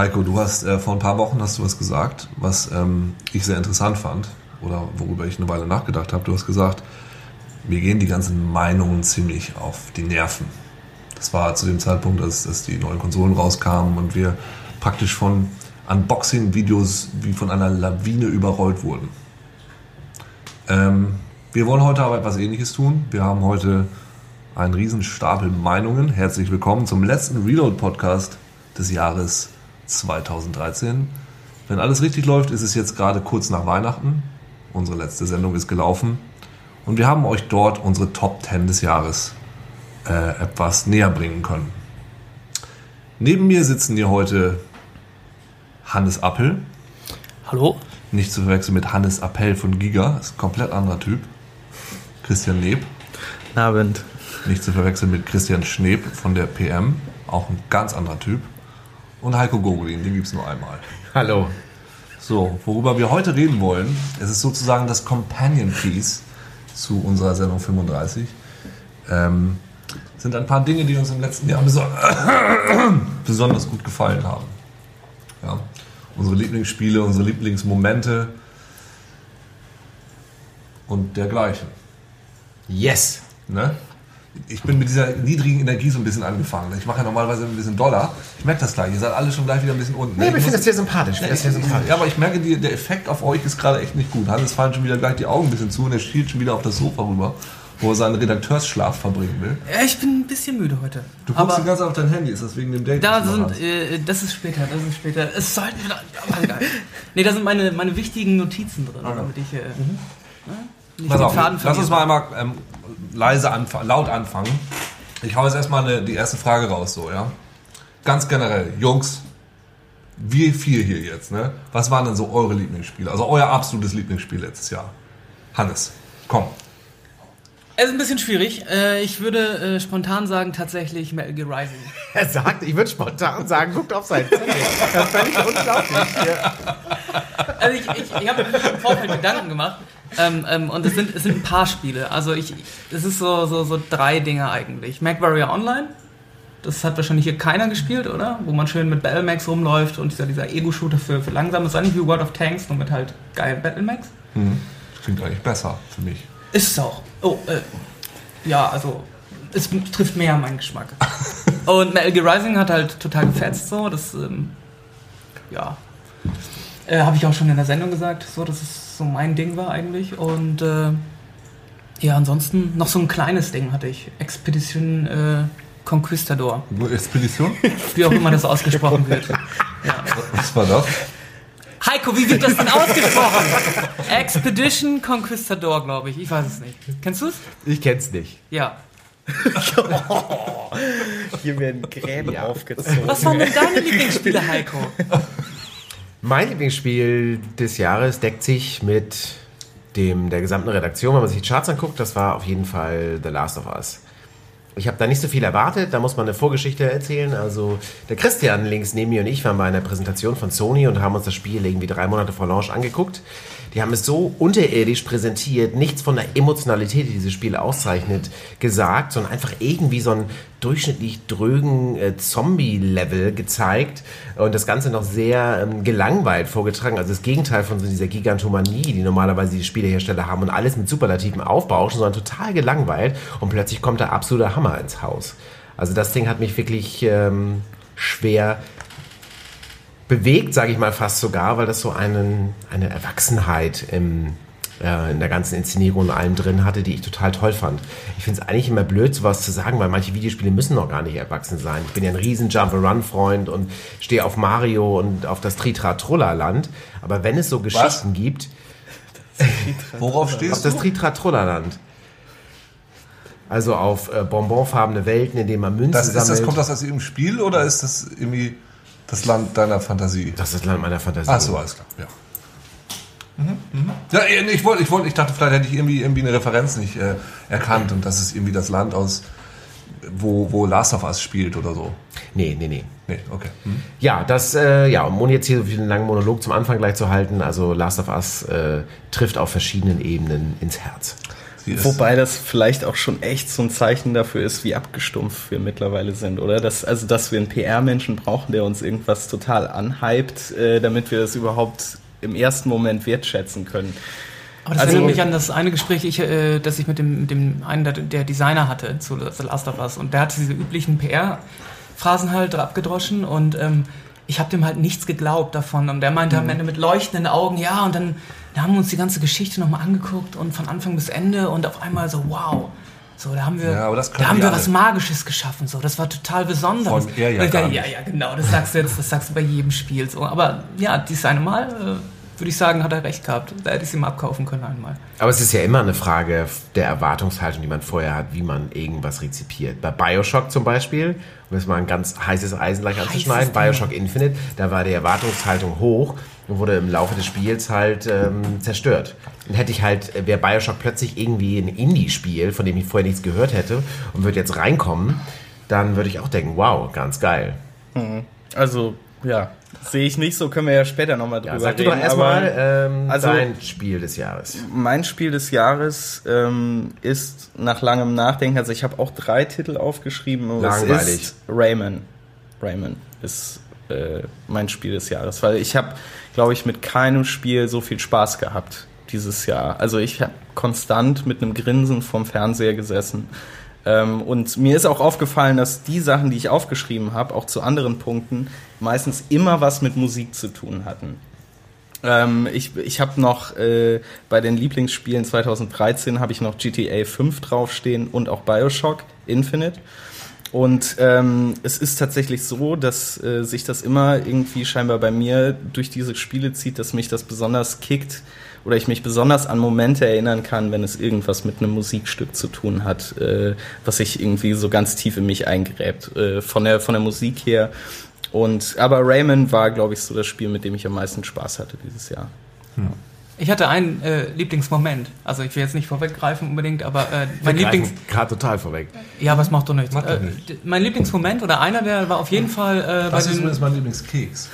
Heiko, du hast äh, vor ein paar Wochen hast du was gesagt, was ähm, ich sehr interessant fand oder worüber ich eine Weile nachgedacht habe. Du hast gesagt, mir gehen die ganzen Meinungen ziemlich auf die Nerven. Das war zu dem Zeitpunkt, als, als die neuen Konsolen rauskamen und wir praktisch von Unboxing-Videos wie von einer Lawine überrollt wurden. Ähm, wir wollen heute aber etwas Ähnliches tun. Wir haben heute einen riesen Stapel Meinungen. Herzlich willkommen zum letzten Reload-Podcast des Jahres 2013. Wenn alles richtig läuft, ist es jetzt gerade kurz nach Weihnachten. Unsere letzte Sendung ist gelaufen. Und wir haben euch dort unsere Top 10 des Jahres äh, etwas näher bringen können. Neben mir sitzen hier heute Hannes Appel. Hallo. Nicht zu verwechseln mit Hannes Appell von Giga, ist ein komplett anderer Typ. Christian Neb. Abend. Nicht zu verwechseln mit Christian Schneb von der PM, auch ein ganz anderer Typ. Und Heiko Gogolin, den gibt es nur einmal. Hallo. So, worüber wir heute reden wollen, es ist sozusagen das Companion Piece zu unserer Sendung 35. Ähm, sind ein paar Dinge, die uns im letzten Jahr beso besonders gut gefallen haben. Ja. Unsere Lieblingsspiele, unsere Lieblingsmomente und dergleichen. Yes. Ne? Ich bin mit dieser niedrigen Energie so ein bisschen angefangen. Ich mache ja normalerweise ein bisschen Dollar. Ich merke das gleich. Ihr seid alle schon gleich wieder ein bisschen unten. Nee, ich finde das sehr sympathisch. Ja, das sehr sympathisch. ja, aber ich merke, die, der Effekt auf euch ist gerade echt nicht gut. Hannes fallen schon wieder gleich die Augen ein bisschen zu und er schielt schon wieder auf das Sofa rüber, wo er seinen Redakteursschlaf verbringen will. Ja, ich bin ein bisschen müde heute. Du guckst die aber ganze Zeit auf dein Handy, ist das wegen dem Date? da sind, hast? äh, das ist später, das ist später. Es sollten wir egal. Nee, da sind meine, meine wichtigen Notizen drin, Okay. damit ich äh, ne, nicht Pass den auf, Faden lass uns mal einmal ähm, leise anfangen, laut anfangen. Ich hau jetzt erstmal eine, die erste Frage raus, so, ja. Ganz generell, Jungs, wir vier hier jetzt, ne? Was waren denn so eure Lieblingsspiele? Also euer absolutes Lieblingsspiel letztes Jahr? Hannes, komm. Es ist ein bisschen schwierig. Äh, ich würde äh, spontan sagen, tatsächlich Metal Gear Rising. Er sagt, ich würde spontan sagen, guckt auf sein Zettel. Das ist völlig unglaublich. Also ich, ich, ich habe mir im Vorfeld Gedanken gemacht. Ähm, ähm, und es sind, es sind ein paar Spiele. Also ich, es ist so, so, so drei Dinge eigentlich. MacWarrior Online. Das hat wahrscheinlich hier keiner gespielt, oder? Wo man schön mit Battlemax rumläuft und dieser, dieser Ego-Shooter für, für langsam ist eigentlich wie World of Tanks, nur mit halt geilen Battlemax. Das klingt eigentlich besser für mich. Ist es auch. Oh, äh, ja, also es trifft mehr meinen Geschmack. Und Metal Gear Rising hat halt total gefetzt so. Das, ähm, ja, äh, habe ich auch schon in der Sendung gesagt, so, dass es so mein Ding war eigentlich. Und äh, ja, ansonsten noch so ein kleines Ding hatte ich. Expedition äh, Conquistador. Expedition? Wie auch immer das ausgesprochen wird. Was war das? Heiko, wie wird das denn ausgesprochen? Expedition Conquistador, glaube ich. Ich weiß es nicht. Kennst du es? Ich kenn's nicht. Ja. Hier werden Gräben aufgezogen. Was waren denn deine Lieblingsspiele, Heiko? Mein Lieblingsspiel des Jahres deckt sich mit dem der gesamten Redaktion. Wenn man sich die Charts anguckt, das war auf jeden Fall The Last of Us. Ich habe da nicht so viel erwartet, da muss man eine Vorgeschichte erzählen. Also der Christian links neben mir und ich waren bei einer Präsentation von Sony und haben uns das Spiel irgendwie drei Monate vor Launch angeguckt. Die haben es so unterirdisch präsentiert, nichts von der Emotionalität, die dieses Spiel auszeichnet, gesagt, sondern einfach irgendwie so einen durchschnittlich drögen äh, Zombie-Level gezeigt und das Ganze noch sehr ähm, gelangweilt vorgetragen. Also das Gegenteil von so dieser Gigantomanie, die normalerweise die Spielehersteller haben und alles mit Superlativen aufbauschen, sondern total gelangweilt und plötzlich kommt der absolute Hammer ins Haus. Also das Ding hat mich wirklich ähm, schwer bewegt, sage ich mal fast sogar, weil das so einen, eine Erwachsenheit im, äh, in der ganzen Inszenierung und allem drin hatte, die ich total toll fand. Ich finde es eigentlich immer blöd, sowas zu sagen, weil manche Videospiele müssen noch gar nicht erwachsen sein. Ich bin ja ein riesen Jump-and-Run-Freund und stehe auf Mario und auf das Tritra-Trulla-Land. Aber wenn es so Geschichten gibt, Worauf auf stehst das du? Tritra-Trulla-Land. Also auf äh, bonbonfarbene Welten, in denen man Münzen Das, ist das, sammelt. kommt das aus irgendeinem Spiel oder ist das irgendwie das Land deiner Fantasie? das ist Land meiner Fantasie. Ach so, alles klar. Ja. Mhm, mhm. Ja, ich wollte, ich wollte, ich dachte, vielleicht hätte ich irgendwie, irgendwie eine Referenz nicht äh, erkannt und das ist irgendwie das Land aus, wo, wo Last of Us spielt oder so. Nee, nee, nee. Nee, okay. Mhm. Ja, das, äh, ja, um jetzt hier so einen langen Monolog zum Anfang gleich zu halten, also Last of Us äh, trifft auf verschiedenen Ebenen ins Herz. Die ist- Wobei das vielleicht auch schon echt so ein Zeichen dafür ist, wie abgestumpft wir mittlerweile sind, oder? Dass, also, dass wir einen PR-Menschen brauchen, der uns irgendwas total anhypt, äh, damit wir das überhaupt im ersten Moment wertschätzen können. Aber das Also- erinnert mich an das eine Gespräch, ich, äh, das ich mit dem, mit dem einen der, der Designer hatte zu The Last of Us. Und der hat diese üblichen PR-Phrasen halt abgedroschen und ähm, ich habe dem halt nichts geglaubt davon. Und der meinte am Ende mit leuchtenden Augen, ja, und dann, dann haben wir uns die ganze Geschichte nochmal angeguckt und von Anfang bis Ende und auf einmal so, wow. So, da haben wir, Ja, da haben wir alle. was Magisches geschaffen. So, das war total besonders. Er ja ja, ja, ja, genau. Das sagst du jetzt, das sagst du bei jedem Spiel. So, aber ja, dieses eine Mal äh, würde ich sagen, hat er recht gehabt. Da hätte ich es ihm abkaufen können einmal. Aber es ist ja immer eine Frage der Erwartungshaltung, die man vorher hat, wie man irgendwas rezipiert. Bei Bioshock zum Beispiel, um jetzt mal ein ganz heißes Eisen gleich anzuschneiden. Bioshock Infinite, da war die Erwartungshaltung hoch und wurde im Laufe des Spiels halt ähm, zerstört. Und hätte ich halt, wäre Bioshock plötzlich irgendwie ein Indie-Spiel, von dem ich vorher nichts gehört hätte und würde jetzt reinkommen, dann würde ich auch denken, wow, ganz geil. Also, ja, sehe ich nicht so, können wir ja später nochmal drüber Ja, sag reden. doch erstmal ähm, also- dein Spiel des Jahres. Mein Spiel des Jahres ähm, ist nach langem Nachdenken, also ich habe auch drei Titel aufgeschrieben. aber Es Langweilig. ist Rayman. Rayman ist äh, mein Spiel des Jahres, weil ich habe, glaube ich, mit keinem Spiel so viel Spaß gehabt dieses Jahr. Also ich habe konstant mit einem Grinsen vorm Fernseher gesessen. Ähm, und mir ist auch aufgefallen, dass die Sachen, die ich aufgeschrieben habe, auch zu anderen Punkten, meistens immer was mit Musik zu tun hatten. Ähm, ich ich habe noch äh, bei den Lieblingsspielen 2013 habe ich noch GTA 5 draufstehen und auch Bioshock Infinite. Und ähm, es ist tatsächlich so, dass äh, sich das immer irgendwie scheinbar bei mir durch diese Spiele zieht, dass mich das besonders kickt oder ich mich besonders an Momente erinnern kann, wenn es irgendwas mit einem Musikstück zu tun hat, äh, was sich irgendwie so ganz tief in mich eingräbt. Äh, von, der, von der Musik her. Und aber Rayman war, glaube ich, so das Spiel, mit dem ich am meisten Spaß hatte dieses Jahr. Ich hatte einen äh, Lieblingsmoment. Also ich will jetzt nicht vorweggreifen unbedingt, aber äh, mein Lieblings... Gerade total vorweg. Ja, was macht doch nichts. Macht doch äh, nichts. d- Mein Lieblingsmoment oder einer, der war auf jeden Fall äh, bei, Das ist den, übrigens mein Lieblingskeks.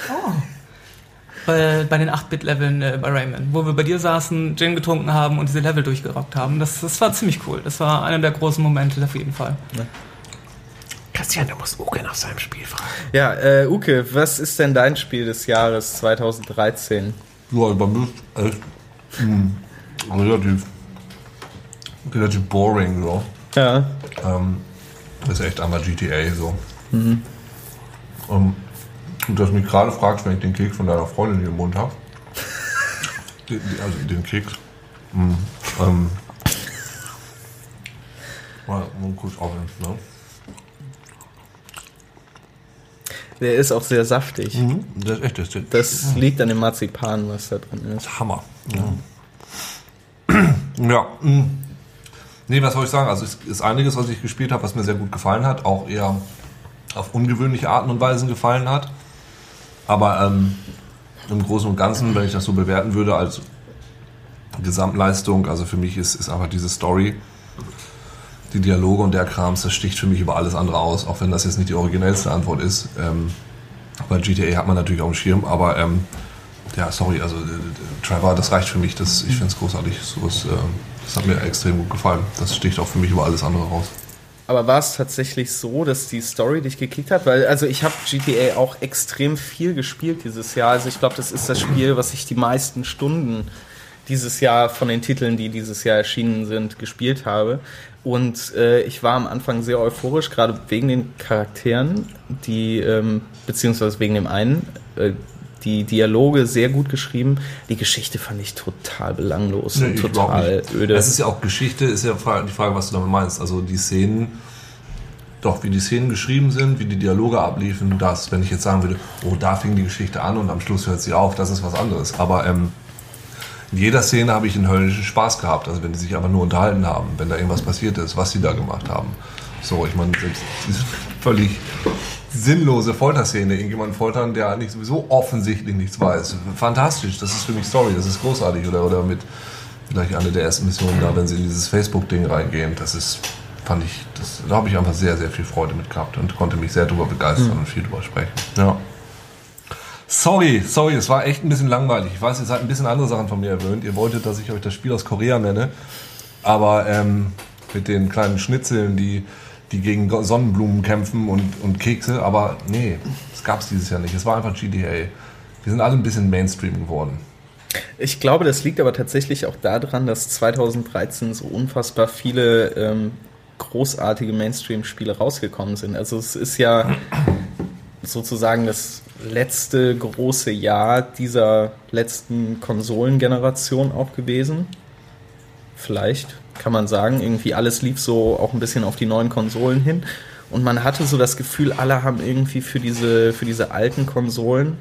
bei, bei den 8-Bit-Leveln äh, bei Rayman, wo wir bei dir saßen, Gin getrunken haben und diese Level durchgerockt haben. Das, das war ziemlich cool. Das war einer der großen Momente auf jeden Fall. Christian, du musst Uke nach seinem Spiel fragen. Ja, äh, Uke, was ist denn dein Spiel des Jahres 2013? Ja, bei mir ist echt mh, relativ, relativ boring so. Ja. Ähm, das ist echt einmal GTA so. Ähm, und dass du mich gerade fragst, wenn ich den Keks von deiner Freundin hier im Mund habe. Also den Keks. Mm, ähm, mal, mal kurz aufnehmen, ne? Der ist auch sehr saftig. Mhm. Das ist echt, das ist Das liegt an dem Marzipan, was da drin ist. Hammer. Ja. ja. Nee, was soll ich sagen? Also es ist einiges, was ich gespielt habe, was mir sehr gut gefallen hat, auch eher auf ungewöhnliche Arten und Weisen gefallen hat. Aber ähm, im Großen und Ganzen, wenn ich das so bewerten würde als Gesamtleistung, also für mich ist, ist einfach diese Story, die Dialoge und der Krams, das sticht für mich über alles andere aus, auch wenn das jetzt nicht die originellste Antwort ist. Ähm, bei GTA hat man natürlich auch einen Schirm, aber ähm, ja, sorry, also äh, äh, Trevor, das reicht für mich. Das, ich finde es großartig. Sowas, äh, das hat mir extrem gut gefallen. Das sticht auch für mich über alles andere raus. Aber war es tatsächlich so, dass die Story dich gekickt hat? Weil, also ich habe GTA auch extrem viel gespielt dieses Jahr. Also ich glaube, das ist das Spiel, was ich die meisten Stunden dieses Jahr von den Titeln, die dieses Jahr erschienen sind, gespielt habe. Und äh, ich war am Anfang sehr euphorisch, gerade wegen den Charakteren, die, ähm, beziehungsweise wegen dem einen, äh, die Dialoge sehr gut geschrieben. Die Geschichte fand ich total belanglos Nee, und total öde. Es ist ja auch Geschichte, ist ja die Frage, was du damit meinst. Also die Szenen, doch, wie die Szenen geschrieben sind, wie die Dialoge abliefen, das, wenn ich jetzt sagen würde, oh, da fing die Geschichte an und am Schluss hört sie auf, das ist was anderes. Aber ähm, in jeder Szene habe ich einen höllischen Spaß gehabt. Also wenn die sich einfach nur unterhalten haben, wenn da irgendwas passiert ist, was sie da gemacht haben. So, ich meine, selbst diese völlig sinnlose Folterszene, irgendjemanden foltern, der eigentlich sowieso offensichtlich nichts weiß. Fantastisch, das ist für mich Story, das ist großartig. Oder, oder mit gleich eine der ersten Missionen da, wenn sie in dieses Facebook-Ding reingehen, das ist, fand ich, das, da habe ich einfach sehr, sehr viel Freude mit gehabt und konnte mich sehr darüber begeistern und viel drüber sprechen. Ja. Sorry, sorry, es war echt ein bisschen langweilig. Ich weiß, ihr seid ein bisschen andere Sachen von mir gewöhnt. Ihr wolltet, dass ich euch das Spiel aus Korea nenne. Aber ähm, mit den kleinen Schnitzeln, die, die gegen Sonnenblumen kämpfen und, und Kekse. Aber nee, das gab es dieses Jahr nicht. Es war einfach GTA. Wir sind alle ein bisschen Mainstream geworden. Ich glaube, das liegt aber tatsächlich auch daran, dass 2013 so unfassbar viele ähm, großartige Mainstream-Spiele rausgekommen sind. Also es ist ja sozusagen das letzte große Jahr dieser letzten Konsolengeneration auch gewesen. Vielleicht kann man sagen, irgendwie alles lief so auch ein bisschen auf die neuen Konsolen hin. Und man hatte so das Gefühl, alle haben irgendwie für diese, für diese alten Konsolen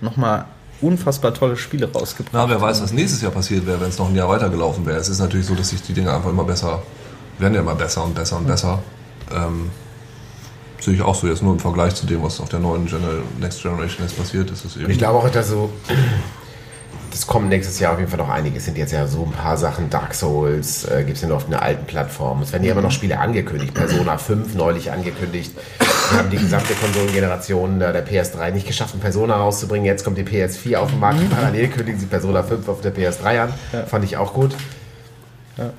nochmal unfassbar tolle Spiele rausgebracht. Na, wer weiß, was nächstes Jahr passiert wäre, wenn es noch ein Jahr weitergelaufen wäre. Es ist natürlich so, dass sich die Dinge einfach immer besser, werden ja immer besser und besser und besser. Ähm, sehe ich auch so jetzt nur im Vergleich zu dem, was auf der neuen Gener Next Generation jetzt passiert ist. Es eben ich glaube auch, dass so das kommt nächstes Jahr auf jeden Fall noch einige. Es sind jetzt ja so ein paar Sachen. Dark Souls äh, gibt es ja noch auf einer alten Plattform. Es werden ja immer noch Spiele angekündigt. Persona 5 neulich angekündigt. Wir haben die gesamte Konsolengeneration der PS3 nicht geschafft, ein Persona rauszubringen. Jetzt kommt die PS4 auf den Markt. Parallel kündigen sie Persona 5 auf der PS3 an. Ja. Fand ich auch gut. Ja.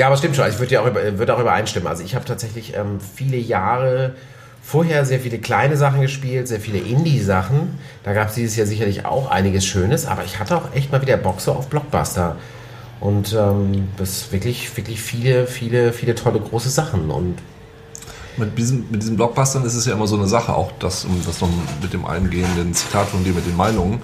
Ja, aber stimmt schon. Ich würde ja auch, würde auch übereinstimmen. Also ich habe tatsächlich ähm, viele Jahre vorher sehr viele kleine Sachen gespielt, sehr viele Indie-Sachen. Da gab es dieses Jahr sicherlich auch einiges Schönes, aber ich hatte auch echt mal wieder Bock so auf Blockbuster. Und ähm, das wirklich, wirklich viele, viele, viele tolle große Sachen. Und mit diesen, mit diesen Blockbustern ist es ja immer so eine Sache, auch das, um das noch mit dem eingehenden Zitat von dir mit den Meinungen.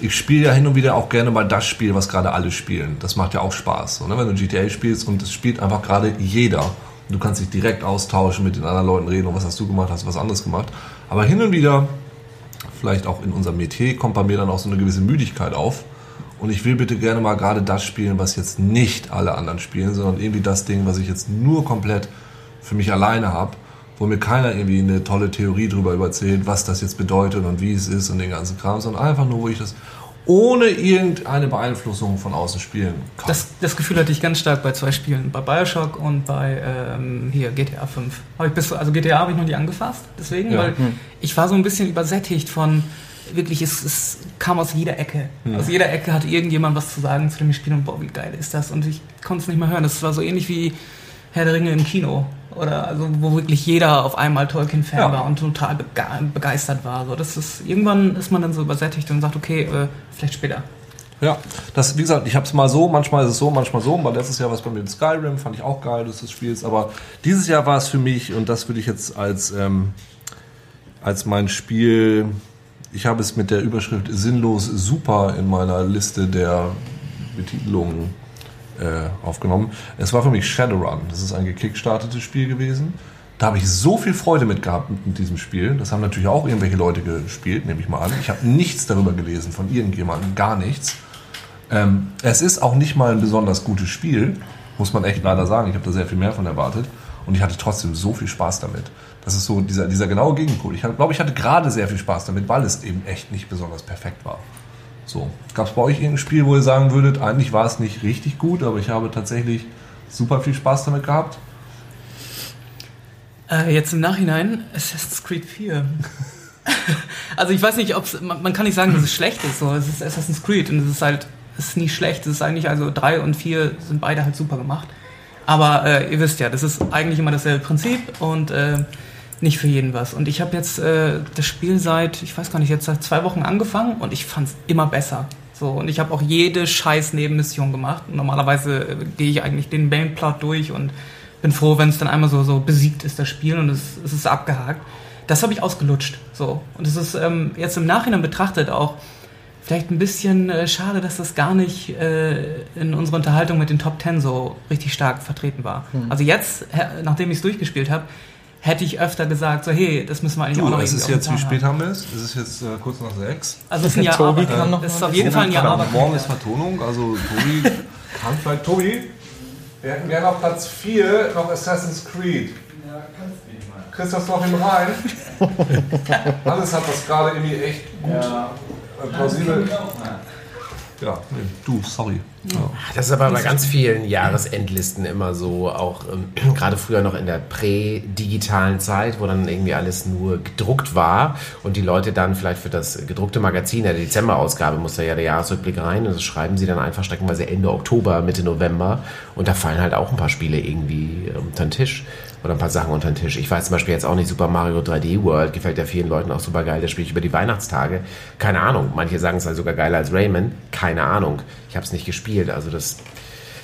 Ich spiele ja hin und wieder auch gerne mal das Spiel, was gerade alle spielen. Das macht ja auch Spaß. So, ne? Wenn du GTA spielst und es spielt einfach gerade jeder Du kannst dich direkt austauschen, mit den anderen Leuten reden, und was hast du gemacht, hast du was anderes gemacht. Aber hin und wieder, vielleicht auch in unserem Metier, kommt bei mir dann auch so eine gewisse Müdigkeit auf. Und ich will bitte gerne mal gerade das spielen, was jetzt nicht alle anderen spielen, sondern irgendwie das Ding, was ich jetzt nur komplett für mich alleine habe, wo mir keiner irgendwie eine tolle Theorie darüber erzählt, was das jetzt bedeutet und wie es ist und den ganzen Kram, sondern einfach nur, wo ich das ohne irgendeine Beeinflussung von außen spielen kann. Das, das Gefühl hatte ich ganz stark bei zwei Spielen, bei Bioshock und bei ähm, hier GTA 5. Hab ich bis, also GTA habe ich noch nie angefasst, deswegen, ja. weil hm. ich war so ein bisschen übersättigt von wirklich, es, es kam aus jeder Ecke. Hm. Aus jeder Ecke hatte irgendjemand was zu sagen zu dem Spiel und boah, wie geil ist das? Und ich konnte es nicht mehr hören. Das war so ähnlich wie Herr der Ringe im Kino. Oder also wo wirklich jeder auf einmal Tolkien-Fan ja. war und total begeistert war. So, das ist, irgendwann ist man dann so übersättigt und sagt, okay, äh, vielleicht später. Ja, das, wie gesagt, ich habe es mal so, manchmal ist es so, manchmal so. Mal letztes Jahr war es bei mir in Skyrim, fand ich auch geil, dass du das spielst. Aber dieses Jahr war es für mich, und das würde ich jetzt als, ähm, als mein Spiel, ich habe es mit der Überschrift sinnlos super in meiner Liste der Betitelungen äh, aufgenommen. Es war für mich Shadowrun. Das ist ein gekickstartetes Spiel gewesen. Da habe ich so viel Freude mit gehabt mit diesem Spiel. Das haben natürlich auch irgendwelche Leute gespielt, nehme ich mal an. Ich habe nichts darüber gelesen von irgendjemandem, gar nichts. Ähm, es ist auch nicht mal ein besonders gutes Spiel, muss man echt leider sagen. Ich habe da sehr viel mehr von erwartet. Und ich hatte trotzdem so viel Spaß damit. Das ist so dieser, dieser genaue Gegenpol. Ich glaube, ich hatte gerade sehr viel Spaß damit, weil es eben echt nicht besonders perfekt war. So. Gab es bei euch irgendein Spiel, wo ihr sagen würdet, eigentlich war es nicht richtig gut, aber ich habe tatsächlich super viel Spaß damit gehabt? Äh, jetzt im Nachhinein Assassin's Creed 4. also ich weiß nicht, ob man, man, kann nicht sagen, dass es schlecht ist. So. Es ist Assassin's Creed und es ist halt, es ist nicht schlecht. Es ist eigentlich, also 3 und 4 sind beide halt super gemacht. Aber äh, ihr wisst ja, das ist eigentlich immer dasselbe Prinzip und äh, nicht für jeden was. Und ich habe jetzt äh, das Spiel seit, ich weiß gar nicht, jetzt seit zwei Wochen angefangen und ich fand es immer besser. So, und ich habe auch jede scheiß Nebenmission gemacht. Normalerweise äh, gehe ich eigentlich den Mainplot durch und bin froh, wenn es dann einmal so, so besiegt ist, das Spiel, und es, es ist abgehakt. Das habe ich ausgelutscht. So. Und es ist ähm, jetzt im Nachhinein betrachtet auch vielleicht ein bisschen äh, schade, dass das gar nicht äh, in unserer Unterhaltung mit den Top Ten so richtig stark vertreten war. Hm. Also jetzt, nachdem ich es durchgespielt habe, hätte ich öfter gesagt, so hey, das müssen wir eigentlich du, auch noch es ist jetzt, wie spät haben wir es? Es ist jetzt äh, kurz nach sechs. Also es ist ein Jahr Tobi kann noch es ist auf jeden Fall ein Jahr Arbeit. Morgen ist Vertonung, also Tobi kann vielleicht... Tobi, wir hätten gerne auf Platz 4 noch Assassin's Creed. Ja, kannst du nicht mal. Kriegst du das noch hin rein? Alles hat das gerade irgendwie echt gut ja. Äh, plausibel... Ja, nee, du, sorry. Ja. Das ist aber bei ganz vielen Jahresendlisten immer so, auch ähm, gerade früher noch in der prä-digitalen Zeit, wo dann irgendwie alles nur gedruckt war und die Leute dann vielleicht für das gedruckte Magazin, in der Dezemberausgabe muss da ja der Jahresrückblick rein und das schreiben sie dann einfach streckenweise Ende Oktober, Mitte November und da fallen halt auch ein paar Spiele irgendwie ähm, unter den Tisch oder ein paar Sachen unter den Tisch. Ich weiß zum Beispiel jetzt auch nicht, Super Mario 3D World gefällt ja vielen Leuten auch super geil, das spiele ich über die Weihnachtstage. Keine Ahnung, manche sagen es sei sogar geiler als Rayman, keine Ahnung. Ich habe es nicht gespielt, also das...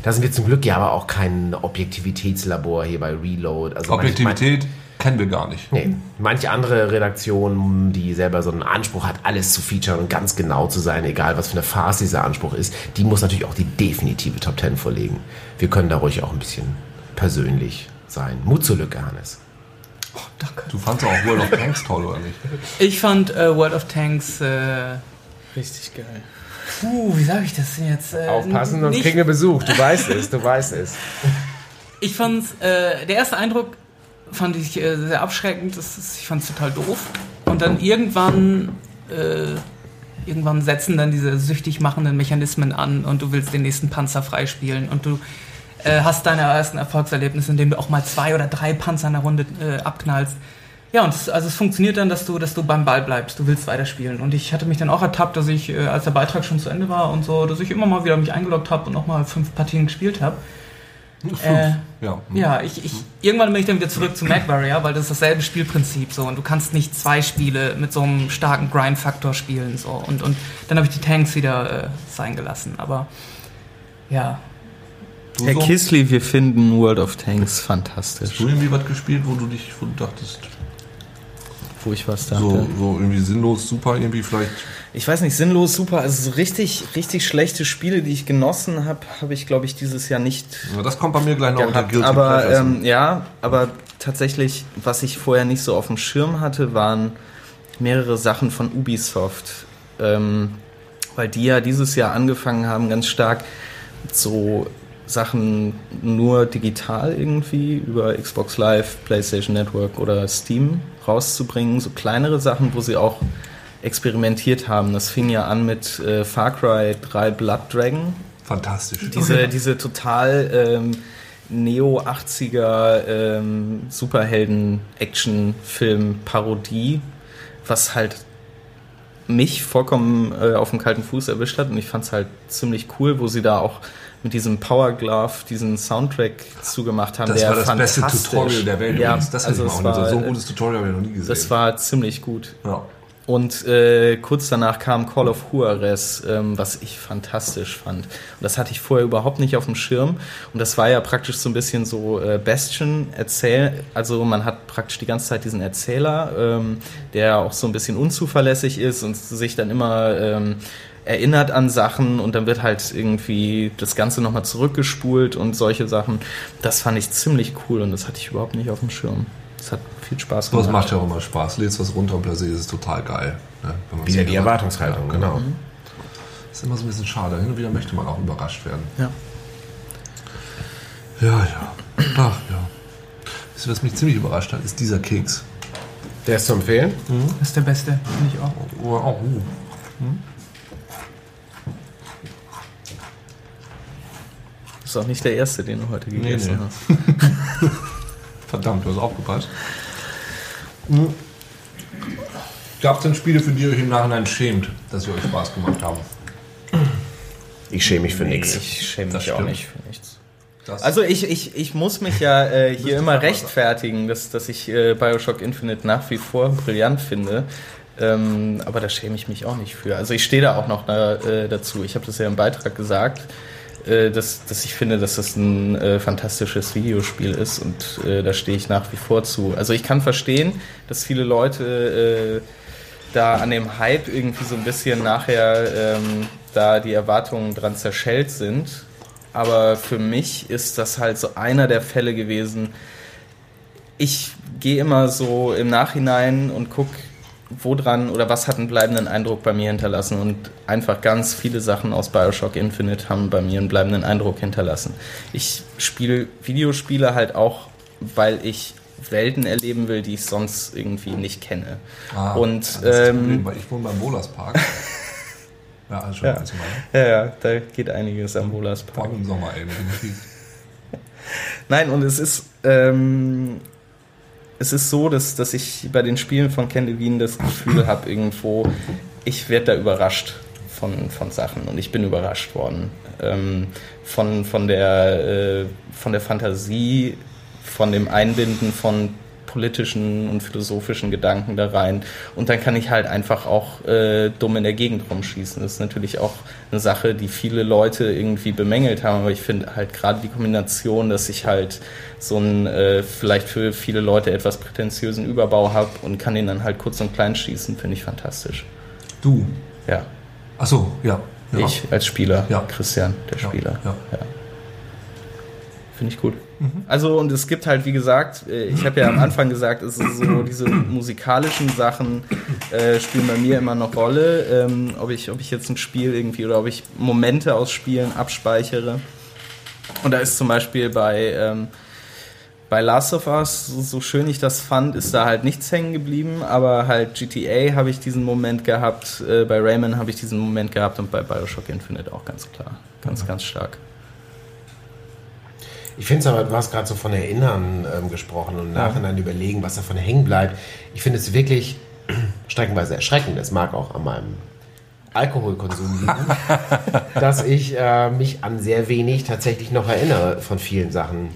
Da sind wir zum Glück ja aber auch kein Objektivitätslabor hier bei Reload. Also Objektivität kennen wir gar nicht. Nee, manche andere Redaktion, die selber so einen Anspruch hat, alles zu featuren und ganz genau zu sein, egal was für eine Farce dieser Anspruch ist, die muss natürlich auch die definitive Top Ten vorlegen. Wir können da ruhig auch ein bisschen persönlich sein. Mut zur Lücke, Hannes. Oh, danke. Du fandst auch World of Tanks toll, oder nicht? Ich fand äh, World of Tanks. Äh, Richtig geil. puh, wie sage ich das denn jetzt? Äh, Aufpassen, sonst nicht- kriegen wir Besuch. Du weißt es, du weißt es. Ich fand's, äh, der erste Eindruck fand ich äh, sehr abschreckend. Das ist, ich fand's total doof. Und dann irgendwann, äh, irgendwann setzen dann diese süchtig machenden Mechanismen an und du willst den nächsten Panzer freispielen und du äh, hast deine ersten Erfolgserlebnisse, indem du auch mal zwei oder drei Panzer in der Runde äh, abknallst. Ja, und es, also es funktioniert dann, dass du, dass du beim Ball bleibst. Du willst weiterspielen. Und ich hatte mich dann auch ertappt, dass ich, äh, als der Beitrag schon zu Ende war und so, dass ich immer mal wieder mich eingeloggt habe und noch mal fünf Partien gespielt habe. Äh, ja. ja, ich, ich, irgendwann bin ich dann wieder zurück zu MacWarrior, weil das ist dasselbe Spielprinzip so und du kannst nicht zwei Spiele mit so einem starken Grind-Faktor spielen so und, und dann habe ich die Tanks wieder äh, sein gelassen, aber ja, Du Herr so? Kisley, wir finden World of Tanks Hast fantastisch. du irgendwie was gespielt, wo du dich, wo du dachtest, Wo ich was dachte. so, so irgendwie sinnlos, super, irgendwie vielleicht. Ich weiß nicht, sinnlos super. Also so richtig, richtig schlechte Spiele, die ich genossen habe, habe ich, glaube ich, dieses Jahr nicht Ja, das kommt bei mir gleich noch unter gehabt. Guilty Aber ähm, ja, aber tatsächlich, was ich vorher nicht so auf dem Schirm hatte, waren mehrere Sachen von Ubisoft. Ähm, weil die ja dieses Jahr angefangen haben, ganz stark so Sachen nur digital irgendwie über Xbox Live, PlayStation Network oder Steam rauszubringen. So kleinere Sachen, wo sie auch experimentiert haben. Das fing ja an mit äh, Far Cry 3 Blood Dragon, Fantastisch. diese, diese total ähm, Neo-80er ähm, Superhelden-Action-Film-Parodie, was halt mich vollkommen äh, auf dem kalten Fuß erwischt hat und ich fand es halt ziemlich cool, wo sie da auch mit diesem Power Glove diesen Soundtrack zugemacht haben. das war das beste Tutorial der Welt. Ja, übrigens. das also ich auch war, nicht. So ein gutes Tutorial habe ich noch nie gesehen. das war ziemlich gut. ja. Und äh, kurz danach kam Call of Juarez, ähm, was ich fantastisch fand. Und das hatte ich vorher überhaupt nicht auf dem Schirm. Und das war ja praktisch so ein bisschen so äh, Bastion erzähl, also man hat praktisch die ganze Zeit diesen Erzähler, ähm, der auch so ein bisschen unzuverlässig ist und sich dann immer ähm, erinnert an Sachen und dann wird halt irgendwie das Ganze nochmal zurückgespult und solche Sachen. Das fand ich ziemlich cool und das hatte ich überhaupt nicht auf dem Schirm. Das hat viel Spaß Das gemacht. macht ja auch immer Spaß. Lädst was runter und plötzlich ist es total geil. Ne? Wenn man Wieder die Erwartungshaltung, Ja, genau. Das ist immer so ein bisschen schade. Hin und wieder möchte man auch überrascht werden. Ja. Ja, ja. Ach ja. Wisst ihr, was mich ziemlich überrascht hat, ist dieser Keks. Der ist zu empfehlen. das ist der beste, finde ich auch. Oh, oh, uh. Das ist auch nicht der erste, den du heute Nee, gegessen nee. hast. Verdammt, du hast aufgepasst. Gab es denn Spiele, für die ihr euch im Nachhinein schämt, dass sie euch Spaß gemacht haben? Ich schäme mich für nichts. Ich schäme Das mich auch nicht für nichts. Das Also ich, ich, ich muss mich ja äh, hier immer rechtfertigen, dass, dass ich äh, Bioshock Infinite nach wie vor brillant finde. Ähm, aber da schäme ich mich auch nicht für. Also ich stehe da auch noch da, äh, dazu. Ich habe das ja im Beitrag gesagt, äh, dass, dass ich finde, dass das ein äh, fantastisches Videospiel ist und äh, da stehe ich nach wie vor zu. Also ich kann verstehen, dass viele Leute äh, da an dem Hype irgendwie so ein bisschen nachher ähm, da die Erwartungen dran zerschellt sind. Aber für mich ist das halt so einer der Fälle gewesen. Ich gehe immer so im Nachhinein und gucke, wo dran oder was hat einen bleibenden Eindruck bei mir hinterlassen. Und einfach ganz viele Sachen aus Bioshock Infinite haben bei mir einen bleibenden Eindruck hinterlassen. Ich spiele Videospiele halt auch, weil ich Welten erleben will, die ich sonst irgendwie nicht kenne. Ah, und das ähm, Problem, weil ich wohne beim Bolas Park. Ja, also schon Ja. Ja, ja, da geht einiges am Vor Park. allem im Sommer, ey. Nein, und es ist, ähm, es ist so, dass, dass ich bei den Spielen von Ken Levine das Gefühl habe, irgendwo, ich werde da überrascht von, von Sachen und ich bin überrascht worden. Ähm, von, von, der, äh, von der Fantasie, von dem Einbinden von politischen und philosophischen Gedanken da rein. Und dann kann ich halt einfach auch äh, dumm in der Gegend rumschießen. Das ist natürlich auch eine Sache, die viele Leute irgendwie bemängelt haben, aber ich finde halt gerade die Kombination, dass ich halt so einen äh, vielleicht für viele Leute etwas prätentiösen Überbau habe und kann ihn dann halt kurz und klein schießen, finde ich fantastisch. Du. Ja, Ach so, ja. ja. ich als Spieler, Ja. Christian, der Ja, Spieler. ja. Finde ich gut. Also und es gibt halt, wie gesagt, äh, ich habe ja am Anfang gesagt, es ist so, diese musikalischen Sachen äh, spielen bei mir immer noch Rolle. Ähm, ob, ich, ob ich jetzt ein Spiel irgendwie oder ob ich Momente aus Spielen abspeichere. Und da ist zum Beispiel bei, ähm, bei Last of Us, so, so schön ich das fand, ist da halt nichts hängen geblieben, aber halt GTA habe ich diesen Moment gehabt, äh, bei Rayman habe ich diesen Moment gehabt und bei Bioshock Infinite auch ganz klar. Ganz, ganz stark. Ich finde es aber, du hast gerade so von Erinnern ähm, gesprochen und Nachhinein überlegen, was davon hängen bleibt. Ich finde es wirklich streckenweise erschreckend. Es mag auch an meinem Alkoholkonsum liegen, dass ich äh, mich an sehr wenig tatsächlich noch erinnere von vielen Sachen.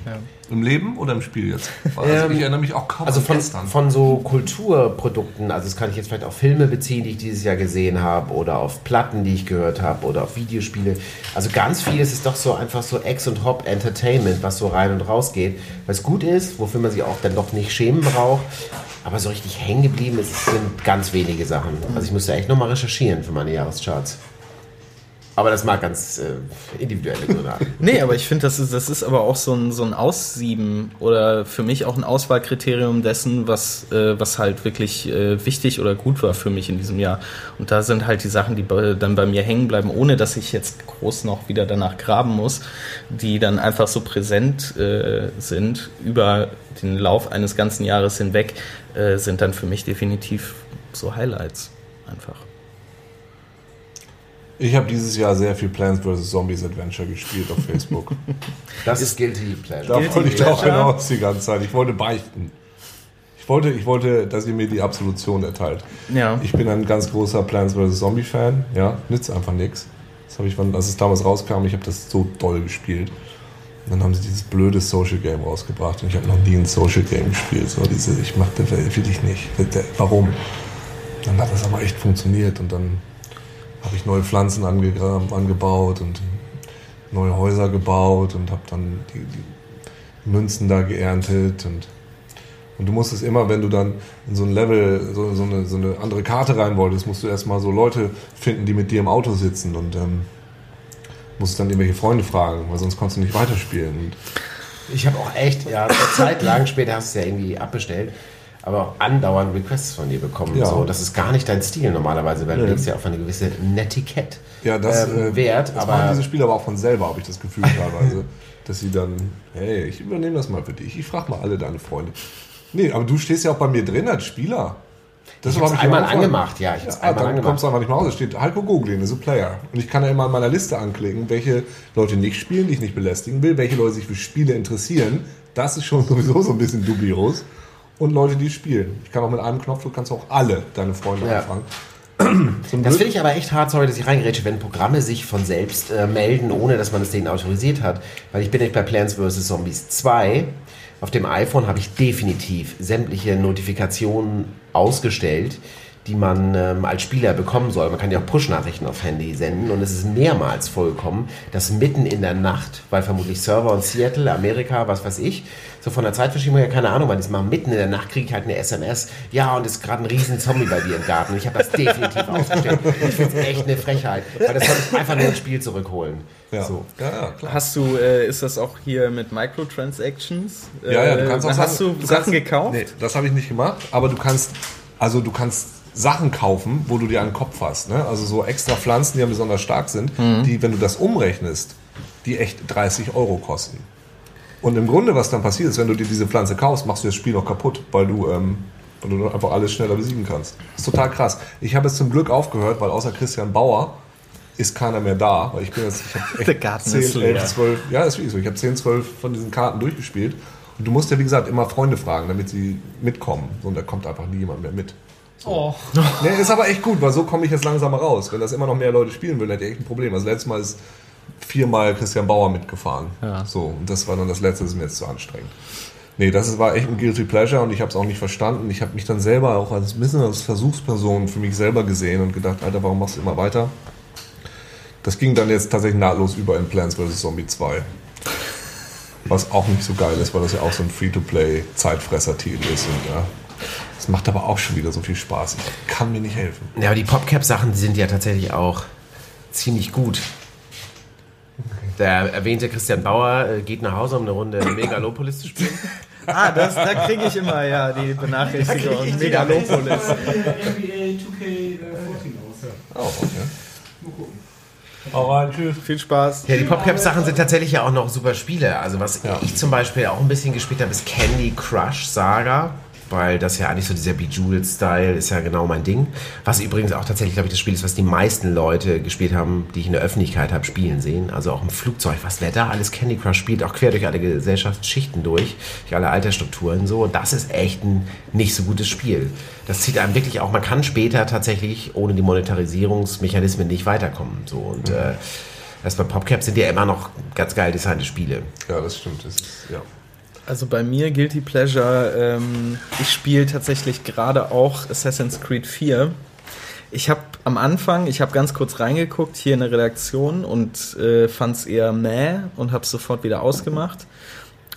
Im Leben oder im Spiel jetzt? Also Ähm, ich erinnere mich auch kaum Also an von, gestern. von so Kulturprodukten, also das kann ich jetzt vielleicht auf Filme beziehen, die ich dieses Jahr gesehen habe, oder auf Platten, die ich gehört habe, oder auf Videospiele. Also ganz vieles ist doch so einfach so Ex und Hop Entertainment, was so rein und raus geht, was gut ist, wofür man sich auch dann doch nicht schämen braucht. Aber so richtig hängen geblieben ist, sind ganz wenige Sachen. Also ich müsste echt nochmal recherchieren für meine Jahrescharts. Aber das mag ganz äh, individuelle Gründe haben. Nee, aber ich finde, das ist, das ist aber auch so ein, so ein Aussieben oder für mich auch ein Auswahlkriterium dessen, was, äh, was halt wirklich äh, wichtig oder gut war für mich in diesem Jahr. Und da sind halt die Sachen, die dann bei mir hängen bleiben, ohne dass ich jetzt groß noch wieder danach graben muss, die dann einfach so präsent äh, sind über den Lauf eines ganzen Jahres hinweg, äh, sind dann für mich definitiv so Highlights einfach. Ich habe dieses Jahr sehr viel Plants vs. Zombies Adventure gespielt auf Facebook. Das ist Guilty Pleasure. Da wollte ich auch hinaus die ganze Zeit. Ich wollte beichten. Ich wollte, ich wollte, dass ihr mir die Absolution erteilt. Ja. Ich bin ein ganz großer Plants vs. Zombie Fan. Ja, nützt einfach nichts. Das habe ich, wann- als es damals rauskam, ich habe das so doll gespielt. Und dann haben sie dieses blöde Social Game rausgebracht und ich habe noch nie ein Social Game gespielt. So diese, ich mache das will ich nicht. Warum? Dann hat das aber echt funktioniert und dann habe ich neue Pflanzen angebaut und neue Häuser gebaut und habe dann die, die Münzen da geerntet und und du musstest immer, wenn du dann in so ein Level, so, so, eine, so eine andere Karte rein wolltest, musst du erstmal so Leute finden, die mit dir im Auto sitzen und ähm, musst dann irgendwelche Freunde fragen, weil sonst konntest du nicht weiterspielen. Und Ich habe auch echt, ja, eine Zeit lang, später hast du es ja irgendwie abbestellt, aber auch andauernd Requests von dir bekommen. Ja. So, das ist gar nicht dein Stil normalerweise, weil du Nee. legst ja auf eine gewisse Netiquette ja, das, ähm, äh, Wert. das machen aber diese Spieler aber auch von selber, habe ich das Gefühl teilweise, dass sie dann, hey, ich übernehme das mal für dich, ich frage mal alle deine Freunde. Nee, aber du stehst ja auch bei mir drin als Spieler. Ich Deshalb hab's hab dir einmal angemacht, ja, ich ja, einmal dann angemacht. kommst du einfach nicht mehr raus. Es steht Heiko Goglin ist a Player. Und ich kann ja immer in meiner Liste anklicken, welche Leute nicht spielen, die ich nicht belästigen will, welche Leute sich für Spiele interessieren. Das ist schon sowieso so ein bisschen dubios. Und Leute, die spielen. Ich kann auch mit einem Knopfdruck kannst du auch alle deine Freunde Ja. anfangen. Das finde ich aber echt hart, sorry, dass ich reingerätsche, wenn Programme sich von selbst äh, melden, ohne dass man es denen autorisiert hat. Weil ich bin nicht bei Plants vs. Zombies 2. Auf dem iPhone habe ich definitiv sämtliche Notifikationen ausgestellt, die man ähm, als Spieler bekommen soll. Man kann ja auch Push-Nachrichten auf Handy senden und es ist mehrmals vorgekommen, dass mitten in der Nacht, weil vermutlich Server in Seattle, Amerika, was weiß ich, so von der Zeitverschiebung her, keine Ahnung, weil das mal mitten in der Nacht kriege ich halt eine SMS, ja, und es ist gerade ein riesen Zombie bei dir im Garten. Und ich habe das definitiv ausgestellt. Ich finde es echt eine Frechheit, weil das sollte ich einfach nur ins Spiel zurückholen. ja. So. ja, ja, klar. Hast du, äh, ist das auch hier mit Microtransactions? Ja, ja, du Äh, kannst auch Hast sagen, du, Sachen kannst, gekauft? Nee, das habe ich nicht gemacht, aber du kannst, also du kannst Sachen kaufen, wo du dir einen Kopf hast. Ne? Also so extra Pflanzen, die ja besonders stark sind, Mhm. die, wenn du das umrechnest, die echt 30 Euro kosten. Und im Grunde, was dann passiert ist, wenn du dir diese Pflanze kaufst, machst du das Spiel noch kaputt, weil du, ähm, weil du einfach alles schneller besiegen kannst. Das ist total krass. Ich habe es zum Glück aufgehört, weil außer Christian Bauer ist keiner mehr da, weil ich bin jetzt, ich habe Der Garten 10, ist leer. 11, 12, ja, ist wirklich so. Ich habe 10, 12 von diesen Karten durchgespielt. Und du musst ja, wie gesagt, immer Freunde fragen, damit sie mitkommen. Und da kommt einfach nie jemand mehr mit. Oh, Nee, ist aber echt gut, weil so komme ich jetzt langsam raus. Wenn das immer noch mehr Leute spielen würden, hätte ich echt ein Problem. Also letztes Mal ist viermal Christian Bauer mitgefahren. Ja. So, und das war dann das letzte, das ist mir jetzt zu anstrengend. Nee, das war echt ein Guilty Pleasure und ich habe es auch nicht verstanden. Ich habe mich dann selber auch als ein bisschen als Versuchsperson für mich selber gesehen und gedacht, Alter, warum machst du immer weiter? Das ging dann jetzt tatsächlich nahtlos über in Plants vs. Zombie 2. Was auch nicht so geil ist, weil das ja auch so ein Free-to-Play-Zeitfresser-Titel ist. Und ja, das macht aber auch schon wieder so viel Spaß. Ich kann mir nicht helfen. Ja, aber die PopCap-Sachen sind ja tatsächlich auch ziemlich gut. Der erwähnte Christian Bauer äh, geht nach Hause, um eine Runde Megalopolis zu spielen. Ah, das, da kriege ich immer ja die Benachrichtigung. Megalopolis. NBA 2K14 Oh, okay. Hau rein, tschüss. Viel Spaß. Ja, die PopCap-Sachen sind tatsächlich ja auch noch super Spiele. Also was Ja. ich zum Beispiel auch ein bisschen gespielt habe, ist Candy Crush Saga. Weil das ja eigentlich so dieser Bejeweled-Style ist ja genau mein Ding. Was übrigens auch tatsächlich, glaube ich, das Spiel ist, was die meisten Leute gespielt haben, die ich in der Öffentlichkeit habe spielen sehen. Also auch im Flugzeug. Was wer da alles Candy Crush spielt, auch quer durch alle Gesellschaftsschichten durch, durch alle Altersstrukturen so. Und das ist echt ein nicht so gutes Spiel. Das zieht einem wirklich auch, man kann später tatsächlich ohne die Monetarisierungsmechanismen nicht weiterkommen. So und äh, das bei PopCap sind ja immer noch ganz geil designte Spiele. Ja, das stimmt. Das ist, ja. Also bei mir Guilty Pleasure, ähm, ich spiele tatsächlich gerade auch Assassin's Creed 4. Ich habe am Anfang, ich habe ganz kurz reingeguckt hier in der Redaktion und äh, fand es eher mäh und habe sofort wieder ausgemacht.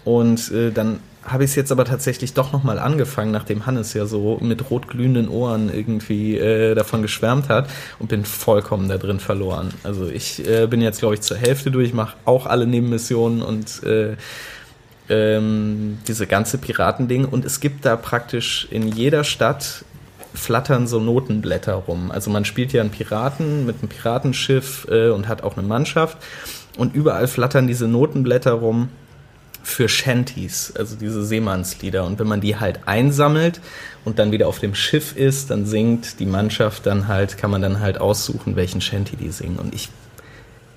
Und äh, dann habe ich es jetzt aber tatsächlich doch nochmal angefangen, nachdem Hannes ja so mit rotglühenden Ohren irgendwie äh, davon geschwärmt hat und bin vollkommen da drin verloren. Also ich äh, bin jetzt, glaube ich, zur Hälfte durch, mache auch alle Nebenmissionen und äh, ähm, diese ganze Piratending und es gibt da praktisch in jeder Stadt flattern so Notenblätter rum. Also man spielt ja einen Piraten mit einem Piratenschiff äh, und hat auch eine Mannschaft und überall flattern diese Notenblätter rum für Shanties, also diese Seemannslieder. Und wenn man die halt einsammelt und dann wieder auf dem Schiff ist, dann singt die Mannschaft dann halt, kann man dann halt aussuchen, welchen Shanty die singen. Und ich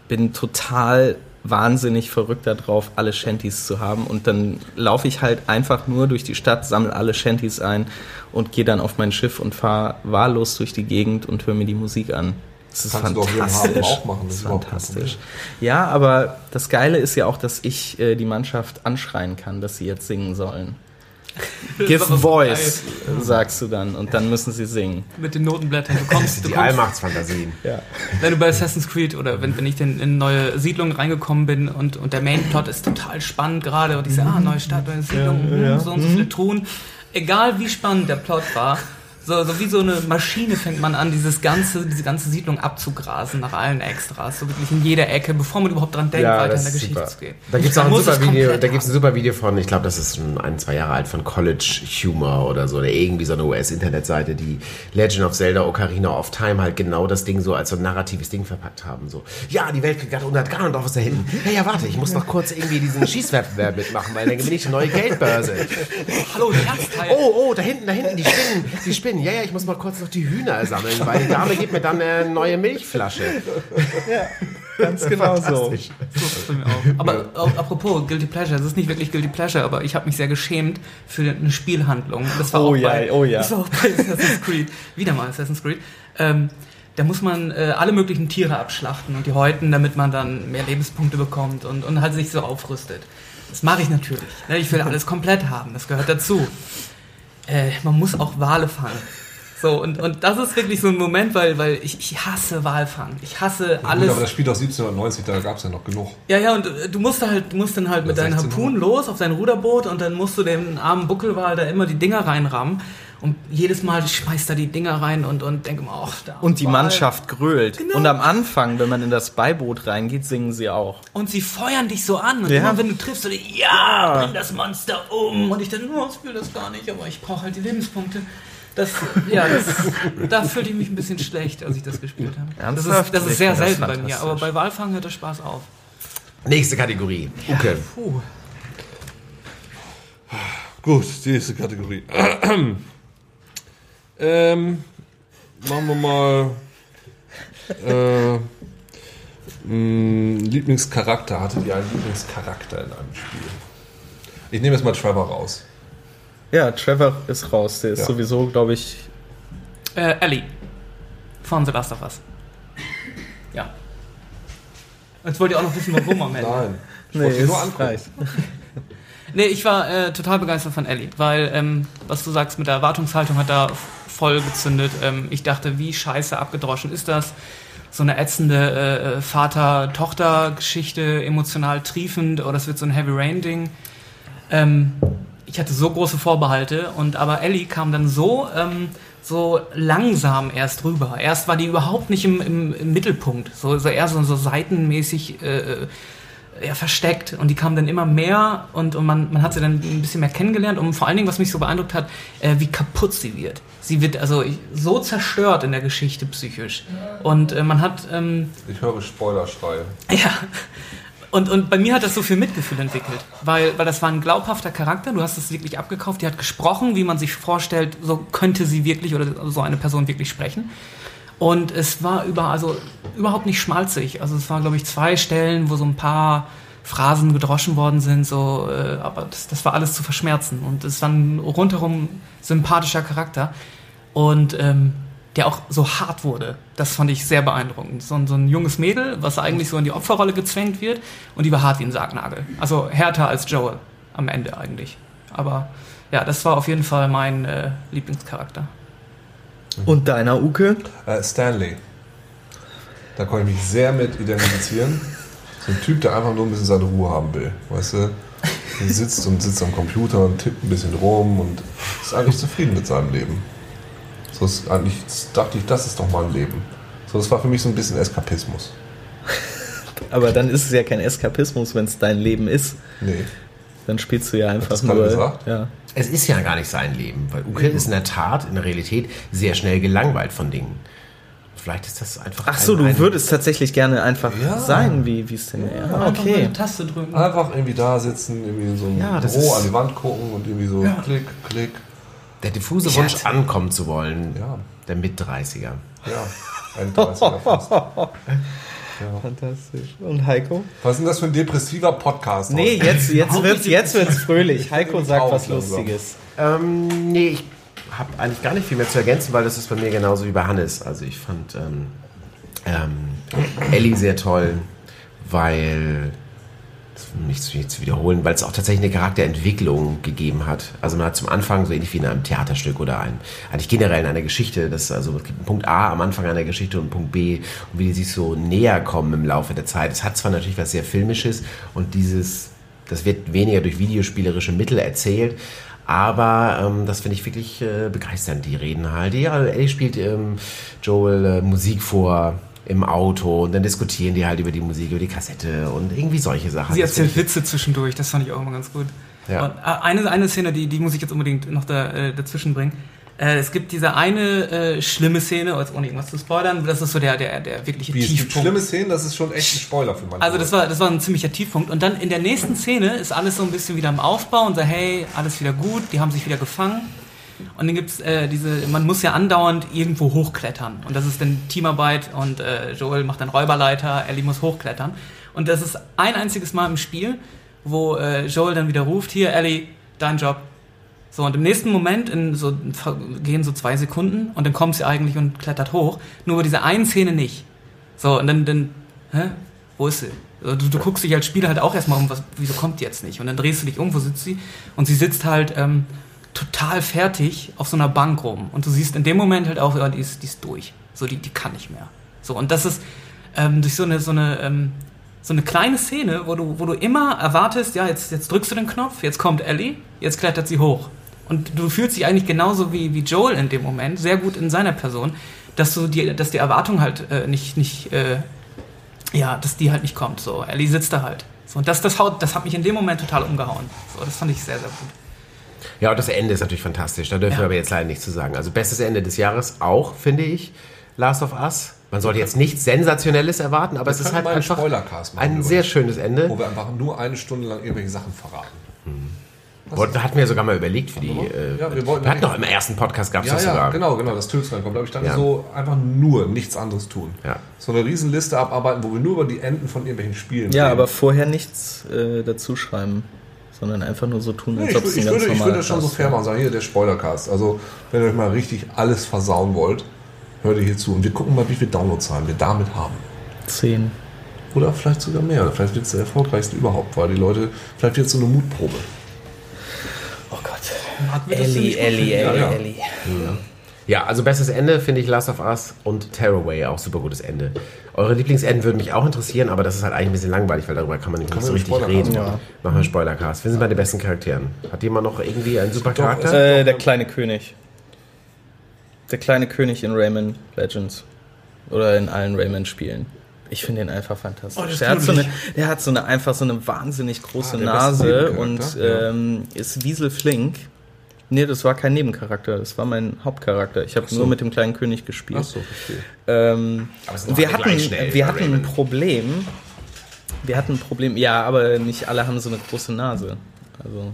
bin total wahnsinnig verrückt darauf, alle Shanties zu haben. Und dann laufe ich halt einfach nur durch die Stadt, sammle alle Shanties ein und gehe dann auf mein Schiff und fahre wahllos durch die Gegend und höre mir die Musik an. Das ist Kannst du doch hier im Hafen fantastisch. auch machen, das ist fantastisch. Ja, aber das Geile ist ja auch, dass ich äh, die Mannschaft anschreien kann, dass sie jetzt singen sollen. Give voice, sagst du dann, und dann müssen sie singen. mit den Notenblättern. Du kommst, du Die kommst Allmachtsfantasien. Ja. wenn du bei Assassin's Creed oder wenn, wenn ich denn in neue Siedlungen reingekommen bin und, und der Mainplot ist total spannend gerade und ich sage, ah, neue Stadt, neue Siedlung, hm, so und so viele tun. Egal wie spannend der Plot war, so, so wie so eine Maschine fängt man an, dieses ganze, diese ganze Siedlung abzugrasen nach allen Extras, so wirklich in jeder Ecke, bevor man überhaupt dran denkt, weiter in der Geschichte zu gehen. Da gibt es auch ein super Video, da gibt's ein super Video von, ich glaube, das ist schon ein, zwei Jahre alt, von College Humor oder so, oder irgendwie so eine US-Internetseite, die Legend of Zelda Ocarina of Time halt genau das Ding so als so ein narratives Ding verpackt haben. So, ja, die Welt kriegt gerade 100 Ganondorf ist da hinten. Ja, ja, warte, ich muss noch kurz irgendwie diesen Schießwettbewerb mitmachen, weil dann gewinne ich eine neue Geldbörse. Hallo, die Herzteil. Oh, oh, da hinten, da hinten, die Spinnen, die Spinnen. Ja, ja, ich muss mal kurz noch die Hühner sammeln, weil die Dame gibt mir dann eine neue Milchflasche. Ganz genau so. Fantastisch. So ist es bei mir auch. Aber äh, apropos Guilty Pleasure, es ist nicht wirklich Guilty Pleasure, aber ich habe mich sehr geschämt für eine Spielhandlung. Das war Oh auch ja, bei, oh ja. Das war auch bei Assassin's Creed. Wieder mal Assassin's Creed. Ähm, da muss man äh, alle möglichen Tiere abschlachten und die häuten, damit man dann mehr Lebenspunkte bekommt und, und halt sich so aufrüstet. Das mache ich natürlich. Ne? Ich will alles komplett haben, das gehört dazu. Äh, man muss auch Wale fangen. So, und, und das ist wirklich so ein Moment, weil, weil ich, ich hasse Walfang. Ich hasse Gut, alles. aber das spielt aus 1790, da gab es ja noch genug. Ja, ja, und äh, du musst da halt, du musst dann halt mit Oder deinen 1600. Harpunen los auf dein Ruderboot und dann musst du dem armen Buckelwal da immer die Dinger reinrammen. Und jedes Mal schmeißt er die Dinger rein und, und denke mir, ach, da. Und die Wal. Mannschaft grölt. Genau. Und am Anfang, wenn man in das Beiboot reingeht, singen sie auch. Und sie feuern dich so an. Und Ja. immer wenn du triffst, so, ja, bring das Monster um. Und ich dann, oh, ich will das gar nicht, aber ich brauche halt die Lebenspunkte. Das, ja, das, da fühlte ich mich ein bisschen schlecht, als ich das gespielt habe. Das ist, Ernsthaft? das ist sehr selten bei mir, aber bei Walfang hört der Spaß auf. Nächste Kategorie. Uke. Puh. Gut, die nächste Kategorie. ähm, machen wir mal. Äh, Mh, Lieblingscharakter. Hattet ihr einen Lieblingscharakter in einem Spiel? Ich nehme jetzt mal Trevor raus. Ja, Trevor ist raus. Der ist Ja. sowieso, glaube ich. Äh, Ellie. Von The Last of Us. Ja. Jetzt wollt ihr auch noch wissen, warum am Ende. Nein. Ich ihn nur angucken. Nee, ich war äh, total begeistert von Ellie, weil, ähm, was du sagst mit der Erwartungshaltung hat da voll gezündet. Ähm, ich dachte, wie scheiße abgedroschen ist das? So eine ätzende äh, Vater-Tochter-Geschichte, emotional triefend, oder es wird so ein Heavy Rain-Ding. Ähm, ich hatte so große Vorbehalte und aber Ellie kam dann so ähm, so langsam erst rüber. Erst war die überhaupt nicht im, im, im Mittelpunkt, so, so eher so, so seitenmäßig äh, ja, versteckt und die kam dann immer mehr und, und man, man hat sie dann ein bisschen mehr kennengelernt und vor allen Dingen, was mich so beeindruckt hat, äh, wie kaputt sie wird. Sie wird also so zerstört in der Geschichte psychisch und äh, man hat ähm, Ich höre Spoilerschreie. ja. Und, und bei mir hat das so viel Mitgefühl entwickelt, weil, weil das war ein glaubhafter Charakter, du hast es wirklich abgekauft, die hat gesprochen, wie man sich vorstellt, so könnte sie wirklich oder so eine Person wirklich sprechen. Und es war über, also überhaupt nicht schmalzig. Also es waren, glaube ich, zwei Stellen, wo so ein paar Phrasen gedroschen worden sind, so, äh, aber das, das war alles zu verschmerzen. Und es war ein rundherum sympathischer Charakter. Und ähm, der auch so hart wurde. Das fand ich sehr beeindruckend. So ein, so ein junges Mädel, was eigentlich so in die Opferrolle gezwängt wird und die war hart wie ein Sargnagel. Also härter als Joel am Ende eigentlich. Aber ja, das war auf jeden Fall mein äh, Lieblingscharakter. Und deiner Uke? Äh, Stanley. Da konnte ich mich sehr mit identifizieren. So ein Typ, der einfach nur ein bisschen seine Ruhe haben will. Weißt du? Der sitzt und sitzt am Computer und tippt ein bisschen rum und ist eigentlich zufrieden mit seinem Leben. So ist eigentlich, dachte ich, das ist doch mal ein Leben. So, das war für mich so ein bisschen Eskapismus. Aber dann ist es ja kein Eskapismus, wenn es dein Leben ist. Nee. Dann spielst du ja einfach nur. gesagt? Ja. Es ist ja gar nicht sein Leben, weil Uke ist in der Tat, in der Realität, sehr schnell gelangweilt von Dingen. Vielleicht ist das einfach. Ach so, ein- du ein- würdest tatsächlich gerne einfach Ja. sein, wie wie es denn. Ja, Einfach mal okay. eine Taste drücken. Einfach irgendwie da sitzen, irgendwie in so einem Ja, das Büro ist- an die Wand gucken und irgendwie so klick, klick. Der diffuse Wunsch, hatte- ankommen zu wollen. Ja, Der Mit-30er. ja. Ein 30er fast. Fantastisch. Und Heiko? Was ist denn das für ein depressiver Podcast? Nee, jetzt, jetzt wird's, nicht jetzt wird's fröhlich. Heiko sagt was langsam. Lustiges. Ähm, nee, ich habe eigentlich gar nicht viel mehr zu ergänzen, weil das ist bei mir genauso wie bei Hannes. Also ich fand ähm, ähm, Ellie sehr toll, weil, das will nicht zu, wiederholen, weil es auch tatsächlich eine Charakterentwicklung gegeben hat. Also man hat zum Anfang so ähnlich wie in einem Theaterstück oder ein, eigentlich generell in einer Geschichte, das, also es gibt einen Punkt A am Anfang einer Geschichte und Punkt B und wie die sich so näher kommen im Laufe der Zeit. Es hat zwar natürlich was sehr Filmisches und dieses, das wird weniger durch videospielerische Mittel erzählt, aber ähm, das finde ich wirklich äh, begeisternd, die reden halt. Ja, Ellie spielt ähm, Joel äh, Musik vor im Auto und dann diskutieren die halt über die Musik, über die Kassette und irgendwie solche Sachen. Sie Das erzählt Witze zwischendurch, das fand ich auch immer ganz gut. Ja. Und äh, eine, eine Szene, die, die muss ich jetzt unbedingt noch da, äh, dazwischen bringen. Äh, es gibt diese eine äh, schlimme Szene, jetzt ohne irgendwas zu spoilern, das ist so der, der, der wirkliche Wie es gibt Tiefpunkt. schlimme Szenen, das ist schon echt ein Spoiler für manche. Also das war, das war ein ziemlicher Tiefpunkt. Und dann in der nächsten Szene ist alles so ein bisschen wieder im Aufbau und so, hey, alles wieder gut, die haben sich wieder gefangen. Und dann gibt's äh, diese, man muss ja andauernd irgendwo hochklettern. Und das ist dann Teamarbeit und äh, Joel macht dann Räuberleiter, Ellie muss hochklettern. Und das ist ein einziges Mal im Spiel, wo äh, Joel dann wieder ruft, hier Ellie, dein Job. So, und im nächsten Moment in so, gehen so zwei Sekunden und dann kommt sie eigentlich und klettert hoch. Nur bei dieser einen Szene nicht. So, und dann, dann hä? Wo ist sie? Du, du guckst dich als Spieler halt auch erstmal um, was, wieso kommt die jetzt nicht? Und dann drehst du dich um, wo sitzt sie? Und sie sitzt halt ähm, total fertig auf so einer Bank rum. Und du siehst in dem Moment halt auch, ja, die ist, die ist durch. So, die, die kann nicht mehr. So, und das ist ähm, durch so eine, so eine, ähm, so eine kleine Szene, wo du, wo du immer erwartest, ja, jetzt, jetzt drückst du den Knopf, jetzt kommt Ellie, jetzt klettert sie hoch. Und du fühlst dich eigentlich genauso wie, wie Joel in dem Moment, sehr gut in seiner Person, dass du die, dass die Erwartung halt äh, nicht, nicht, äh, ja, dass die halt nicht kommt. So, Ellie sitzt da halt. So, und das, das, haut, das hat mich in dem Moment total umgehauen. So, das fand ich sehr, sehr gut. Ja, und das Ende ist natürlich fantastisch. Da dürfen Ja. wir aber jetzt leider nichts zu sagen. Also bestes Ende des Jahres auch, finde ich, Last of Us. Man sollte jetzt nichts Sensationelles erwarten, aber es ist halt einfach ein übrigens. sehr schönes Ende. wo wir einfach nur eine Stunde lang irgendwelche Sachen verraten. Wollten- hatten wir sogar mal überlegt für die. Äh, Ja, wir wollten wir hatten doch im ersten Podcast gab es Ja, das ja, sogar. genau, genau, das Tüls reinkommt. Aber ich dachte Ja. so, einfach nur nichts anderes tun. Ja. So eine Riesenliste abarbeiten, wo wir nur über die Enden von irgendwelchen Spielen Ja, reden. aber vorher nichts äh, dazu schreiben, sondern einfach nur so tun, als ob es ein ich, ganz würde, ich würde das schon so fair machen, sagen, hier der Spoilercast. Also, wenn ihr euch mal richtig alles versauen wollt, hört ihr hier zu. Und wir gucken mal, wie viele Downloadzahlen wir damit haben. Zehn. Oder vielleicht sogar mehr. Oder vielleicht wird es der erfolgreichste überhaupt, weil die Leute, vielleicht wird es so eine Mutprobe. Oh Gott. Marc wird das Ellie, Ja, ja. Ja, also bestes Ende finde ich Last of Us und Tearaway auch super gutes Ende. Eure Lieblingsenden würden mich auch interessieren, aber das ist halt eigentlich ein bisschen langweilig, weil darüber kann man nicht Kann so richtig reden. machen. Machen wir Spoilercast. Wir sind bei den besten Charakteren. Hat jemand noch irgendwie einen super Doch, Charakter? es- Äh, der kleine König. Der kleine König in Rayman Legends. Oder in allen Rayman-Spielen. Ich finde ihn einfach fantastisch. Oh, der, hat so eine, der hat so eine einfach so eine wahnsinnig große Ah, Nase und ja. ähm, ist wieselflink. Nee, das war kein Nebencharakter, das war mein Hauptcharakter. Ich habe so. nur mit dem kleinen König gespielt. Ach so, verstehe. Ähm, wir hatten, schnell wir hatten ein. Problem. Wir hatten ein Problem, ja, aber nicht alle haben so eine große Nase. Also,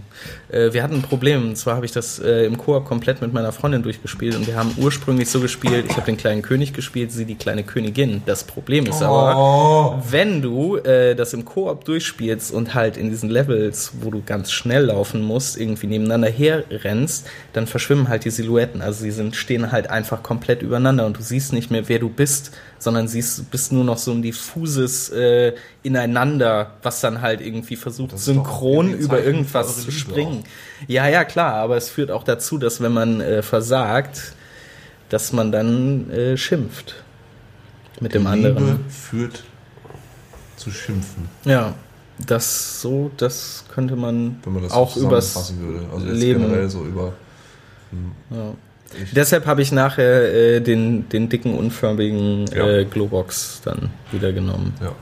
äh, wir hatten ein Problem. Und zwar habe ich das äh, im Koop komplett mit meiner Freundin durchgespielt und wir haben ursprünglich so gespielt, ich habe den kleinen König gespielt, sie die kleine Königin. Das Problem ist aber, Oh, wenn du äh, das im Koop durchspielst und halt in diesen Levels, wo du ganz schnell laufen musst, irgendwie nebeneinander herrennst, dann verschwimmen halt die Silhouetten. Also sie sind, stehen halt einfach komplett übereinander und du siehst nicht mehr, wer du bist, sondern siehst, bist nur noch so ein diffuses äh, Ineinander, was dann halt irgendwie versucht, synchron über irgendwas zu Liebe springen. Ja, ja, klar, aber es führt auch dazu, dass wenn man äh, versagt, dass man dann äh, schimpft mit dem Liebe anderen. führt zu Schimpfen, Ja, das so, das könnte man man das auch übers würde. Also jetzt Leben. generell so über. Ja. Ich- Deshalb habe ich nachher äh, den, den dicken, unförmigen Ja. äh, Globox dann wieder genommen. Ja,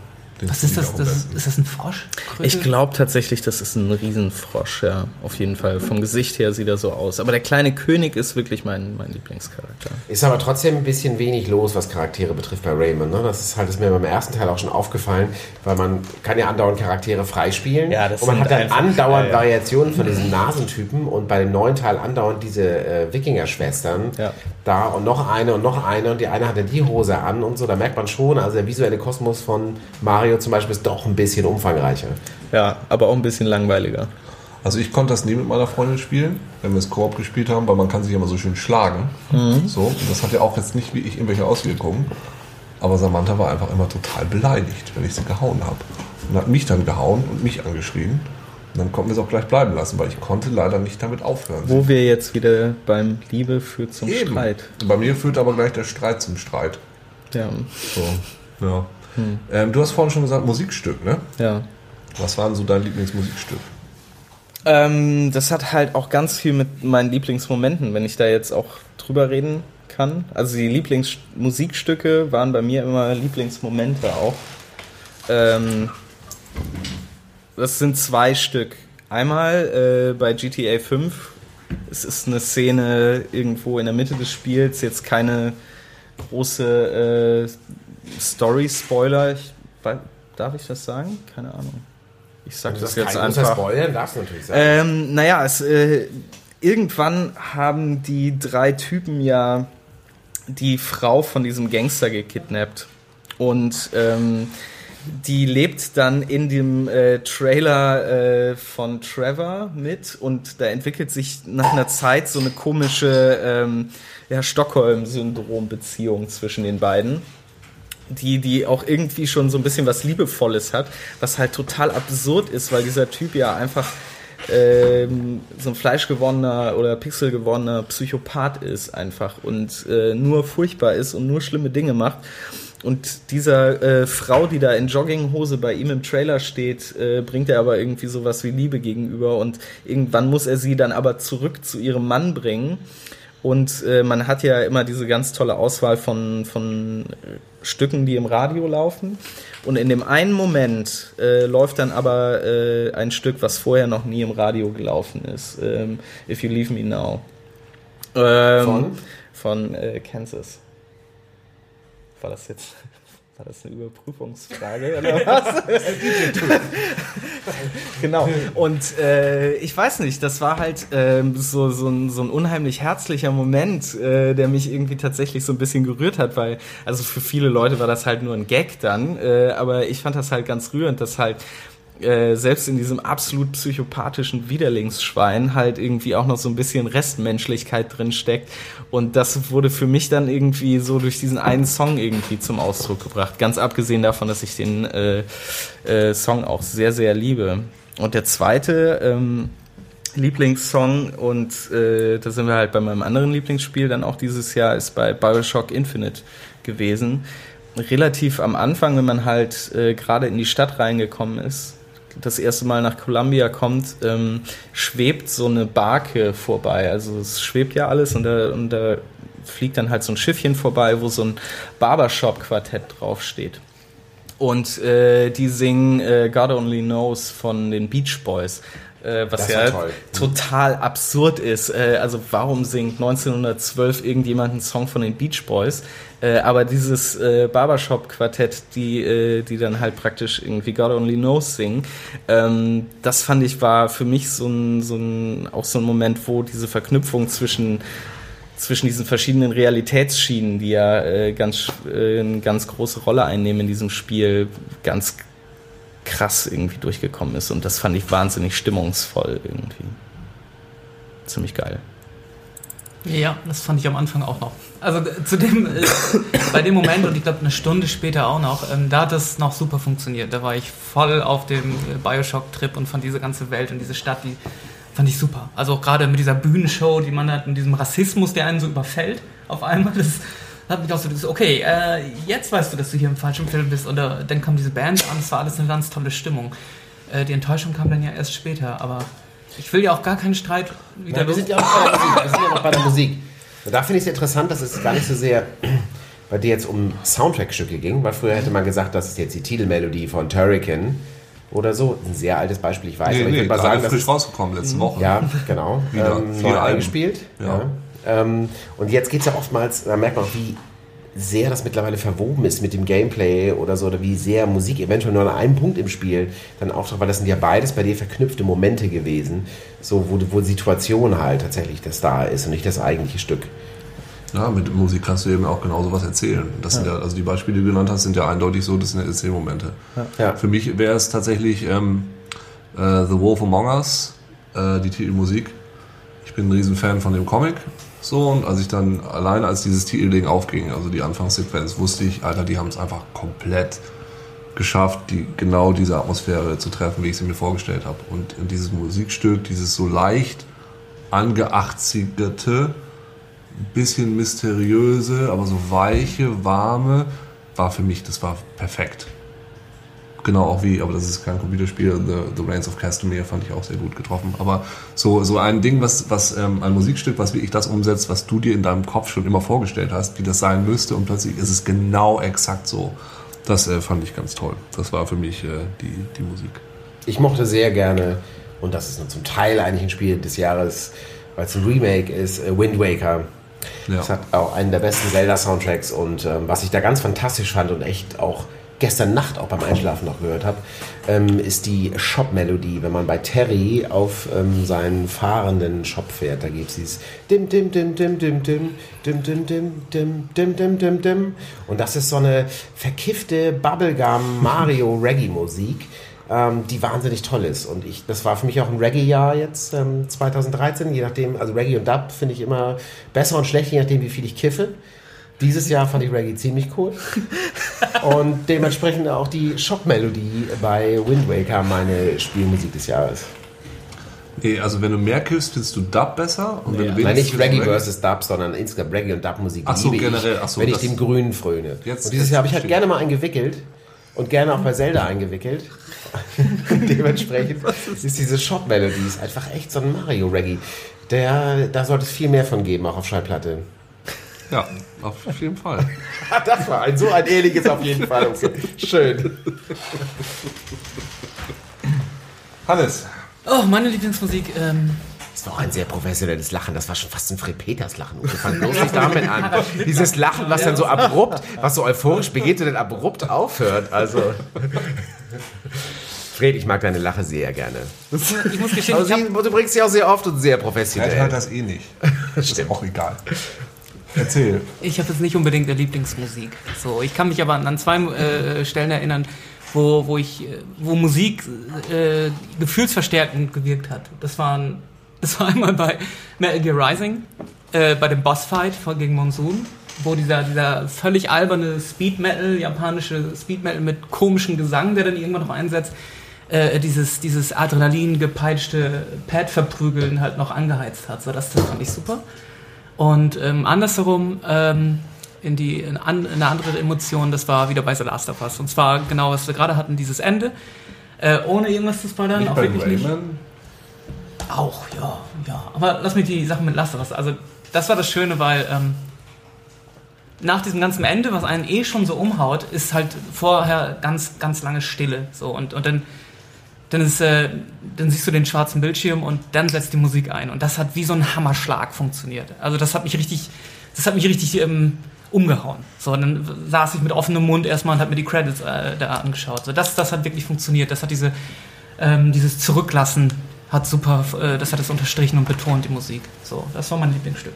Was ist das? das ist, ist das ein Frosch? Ich glaube tatsächlich, das ist ein Riesenfrosch, ja, auf jeden Fall. Vom Gesicht her sieht er so aus. Aber der kleine König ist wirklich mein, mein Lieblingscharakter. Ist aber trotzdem ein bisschen wenig los, was Charaktere betrifft bei Rayman. Ne? Das ist halt ist mir beim ersten Teil auch schon aufgefallen, weil man kann ja andauernd Charaktere freispielen. Ja, das und man hat dann andauernd ja, ja. Variationen von diesen Nasentypen und bei dem neuen Teil andauernd diese äh, Wikinger-Schwestern Ja. Da und noch eine und noch eine und die eine hat dann die Hose an und so. Da merkt man schon, also der visuelle Kosmos von Mario zum Beispiel ist doch ein bisschen umfangreicher. Ja, aber auch ein bisschen langweiliger. Also ich konnte das nie mit meiner Freundin spielen, wenn wir es Koop gespielt haben, weil man kann sich immer so schön schlagen. So, und das hat ja auch jetzt nicht wie ich irgendwelche Auswirkungen. Aber Samantha war einfach immer total beleidigt, wenn ich sie gehauen habe. Und hat mich dann gehauen und mich angeschrien. Und dann konnten wir es auch gleich bleiben lassen, weil ich konnte leider nicht damit aufhören. Wo wir jetzt wieder beim Liebe führt zum Eben. Streit. Bei mir führt aber gleich der Streit zum Streit. Ja, So, ja. Ähm, du hast vorhin schon gesagt, Musikstück, ne? ja. Was war denn so dein Lieblingsmusikstück? Ähm, das hat halt auch ganz viel mit meinen Lieblingsmomenten, wenn ich da jetzt auch drüber reden kann. Also die Lieblingsmusikstücke waren bei mir immer Lieblingsmomente auch. Ähm, das sind zwei Stück. Einmal äh, bei GTA 5. Es ist eine Szene irgendwo in der Mitte des Spiels, jetzt keine große äh, Story-Spoiler. Darf ich das sagen? Keine Ahnung. Ich sag das, jetzt kein großer einfach. Spoiler, darfst du natürlich sagen. Ähm, naja, es, äh, irgendwann haben die drei Typen ja die Frau von diesem Gangster gekidnappt. Und ähm, die lebt dann in dem äh, Trailer äh, von Trevor mit und da entwickelt sich nach einer Zeit so eine komische ähm, ja, Stockholm-Syndrom-Beziehung zwischen den beiden die, die auch irgendwie schon so ein bisschen was Liebevolles hat, was halt total absurd ist, weil dieser Typ ja einfach ähm, so ein fleischgewonnener oder pixelgewonnener Psychopath ist einfach und äh, nur furchtbar ist und nur schlimme Dinge macht. Und dieser äh, Frau, die da in Jogginghose bei ihm im Trailer steht, äh, bringt er aber irgendwie sowas wie Liebe gegenüber und irgendwann muss er sie dann aber zurück zu ihrem Mann bringen. Und äh, man hat ja immer diese ganz tolle Auswahl von, von äh, Stücken, die im Radio laufen. Und in dem einen Moment äh, läuft dann aber äh, ein Stück, was vorher noch nie im Radio gelaufen ist. Ähm, If You Leave Me Now. Ähm, Von? Von äh, Kansas. War das jetzt war das eine Überprüfungsfrage oder was? genau. Und äh, ich weiß nicht, das war halt äh, so, so, ein, so ein unheimlich herzlicher Moment, äh, der mich irgendwie tatsächlich so ein bisschen gerührt hat, weil, also für viele Leute war das halt nur ein Gag dann, äh, aber ich fand das halt ganz rührend, dass halt äh, selbst in diesem absolut psychopathischen Widerlingsschwein halt irgendwie auch noch so ein bisschen Restmenschlichkeit drin steckt. Und das wurde für mich dann irgendwie so durch diesen einen Song irgendwie zum Ausdruck gebracht. Ganz abgesehen davon, dass ich den äh, äh, Song auch sehr, sehr liebe. Und der zweite ähm, Lieblingssong, und äh, da sind wir halt bei meinem anderen Lieblingsspiel dann auch dieses Jahr, ist bei Bioshock Infinite gewesen. Relativ am Anfang, wenn man halt äh, gerade in die Stadt reingekommen ist, das erste Mal nach Columbia kommt, ähm, schwebt so eine Barke vorbei. Also es schwebt ja alles und da, und da fliegt dann halt so ein Schiffchen vorbei, wo so ein Barbershop-Quartett draufsteht. Und äh, die singen äh, God Only Knows von den Beach Boys. Äh, was ja total absurd ist. Äh, also warum singt 1912 irgendjemand einen Song von den Beach Boys? Äh, aber dieses äh, Barbershop-Quartett, die, äh, die dann halt praktisch irgendwie God Only Knows singen, ähm, das fand ich war für mich so ein, so ein, auch so ein Moment, wo diese Verknüpfung zwischen zwischen diesen verschiedenen Realitätsschienen, die ja äh, ganz, äh, eine ganz große Rolle einnehmen in diesem Spiel, ganz krass irgendwie durchgekommen ist. Und das fand ich wahnsinnig stimmungsvoll irgendwie. Ziemlich geil. Ja, das fand ich am Anfang auch noch. Also zu dem, äh, bei dem Moment und ich glaube eine Stunde später auch noch, ähm, da hat das noch super funktioniert. Da war ich voll auf dem äh, Bioshock-Trip und fand diese ganze Welt und diese Stadt, die fand ich super. Also auch gerade mit dieser Bühnenshow, die man hat, und diesem Rassismus, der einen so überfällt auf einmal, das hat mich auch so gesagt, okay, äh, jetzt weißt du, dass du hier im falschen Film bist. Und äh, dann kam diese Band an, es war alles eine ganz tolle Stimmung. Äh, die Enttäuschung kam dann ja erst später, aber ich will ja auch gar keinen Streit wieder. Nein, wir sind ja auch bei der Musik. Wir sind ja noch bei der Musik. Und da finde ich es interessant, dass es gar nicht so sehr bei dir jetzt um Soundtrack-Stücke ging, weil früher hätte man gesagt, das ist jetzt die Titelmelodie von Turrican oder so. Ein sehr altes Beispiel, ich weiß. Nee, aber ich nee, würde mal gerade sagen, frisch rausgekommen letzte Woche. Ja, genau. Wieder ähm, neu eingespielt. Ja. Ja. Ähm, und jetzt geht es ja oftmals, da merkt man auch, wie sehr das mittlerweile verwoben ist mit dem Gameplay oder so, oder wie sehr Musik eventuell nur an einem Punkt im Spiel dann auftaucht, weil das sind ja beides bei dir verknüpfte Momente gewesen, so wo, wo Situation halt tatsächlich der Star ist und nicht das eigentliche Stück. Ja, mit Musik kannst du eben auch genau sowas erzählen. Das sind ja, also die Beispiele, die du genannt hast, sind ja eindeutig so, das sind ja Erzählmomente. Ja. Für mich wäre es tatsächlich ähm, äh, The Wolf Among Us, äh, die Titelmusik. Ich bin ein Riesenfan von dem Comic. So, und als ich dann allein als dieses Titelding aufging, also die Anfangssequenz, wusste ich, Alter, die haben es einfach komplett geschafft, die, genau diese Atmosphäre zu treffen, wie ich sie mir vorgestellt habe. Und in dieses Musikstück, dieses so leicht angeachtzigerte, bisschen mysteriöse, aber so weiche, warme, war für mich, das war perfekt. Genau auch wie, aber das ist kein Computerspiel, The, The Reigns of Castamere fand ich auch sehr gut getroffen. Aber so, so ein Ding, was, was ähm, ein Musikstück, was wirklich das umsetzt, was du dir in deinem Kopf schon immer vorgestellt hast, wie das sein müsste und plötzlich ist es genau exakt so. Das äh, fand ich ganz toll. Das war für mich äh, die, die Musik. Ich mochte sehr gerne, und das ist nur zum Teil eigentlich ein Spiel des Jahres, weil es ein Remake ist, äh, Wind Waker. Ja. Das hat auch einen der besten Zelda-Soundtracks und ähm, was ich da ganz fantastisch fand und echt auch gestern Nacht auch beim Einschlafen noch gehört habe, ähm, ist die Shop-Melodie. Wenn man bei Terry auf ähm, seinen fahrenden Shop fährt, da gibt es dieses dim dim dim dim dim dim dim dim dim dim dim dim dim dim und das ist so eine verkiffte Bubblegum Mario Reggae Musik. Ähm, die wahnsinnig toll ist. Und ich, das war für mich auch ein Reggae-Jahr jetzt, ähm, 2013, je nachdem, also Reggae und Dub finde ich immer besser und schlecht, je nachdem, wie viel ich kiffe. Dieses Jahr fand ich Reggae ziemlich cool. Und dementsprechend auch die Schockmelodie bei Wind Waker meine Spielmusik des Jahres. Nee, also wenn du mehr kiffst, findest du Dub besser. Und wenn Ja. du Nein, nicht Reggae du versus Dub, sondern insgesamt Reggae und Dub-Musik Ach so, liebe generell, ich, so, wenn ich dem Grünen fröne. Jetzt- und dieses jetzt Jahr habe ich halt gerne mal eingewickelt und gerne auch bei Zelda eingewickelt. Dementsprechend ist diese Shot-Melodie ist einfach echt so ein Mario-Reggae. Da sollte es viel mehr von geben, auch auf Schallplatte. Ja, auf jeden Fall. Das war ein so ein ähnliches auf jeden Fall. Okay. Schön. Hannes. Oh, meine Lieblingsmusik, ähm, Das war auch ein sehr professionelles Lachen. Das war schon fast ein Fred Peters Lachen. Uwe, fang bloß nicht damit an. Dieses Lachen, was dann so abrupt, was so euphorisch begeht und dann abrupt aufhört. Also. Fred, ich mag deine Lache sehr gerne. Ich muss gestehen, Aber ich hab, du bringst sie auch sehr oft und sehr Fred professionell. hört das eh nicht. Das ist auch egal. Erzähl. ich habe jetzt nicht unbedingt eine Lieblingsmusik. So, ich kann mich aber an zwei äh, Stellen erinnern, wo, wo ich, äh, wo Musik äh, gefühlsverstärkend gewirkt hat. Das waren, das war einmal bei Metal Gear Rising, äh, bei dem Bossfight gegen Monsoon, wo dieser, dieser völlig alberne Speed Metal, japanische Speed Metal mit komischem Gesang, der dann irgendwann noch einsetzt, äh, dieses, dieses Adrenalin gepeitschte Pad verprügeln halt noch angeheizt hat. So, das, das fand ich super. Und ähm, andersherum ähm, in die in, an, in eine andere Emotion, das war wieder bei The Last of Us. Und zwar genau, was wir gerade hatten, dieses Ende. Äh, ohne irgendwas zu spoilern, Nicht auch bei wirklich nicht. Rayman. Auch, ja, ja. Aber lass mich die Sachen mit Last of Us. Also, das war das Schöne, weil ähm, nach diesem ganzen Ende, was einen eh schon so umhaut, ist halt vorher ganz, ganz lange Stille. So, und, und dann, dann, ist, äh, dann siehst du den schwarzen Bildschirm und dann setzt die Musik ein. Und das hat wie so ein Hammerschlag funktioniert. Also, das hat mich richtig, das hat mich richtig ähm, umgehauen. So, und dann saß ich mit offenem Mund erstmal und habe mir die Credits äh, da angeschaut. So, das, das hat wirklich funktioniert. Das hat diese, ähm, dieses Zurücklassen hat super, äh, das hat es unterstrichen und betont, die Musik. So, das war mein Lieblingsstück.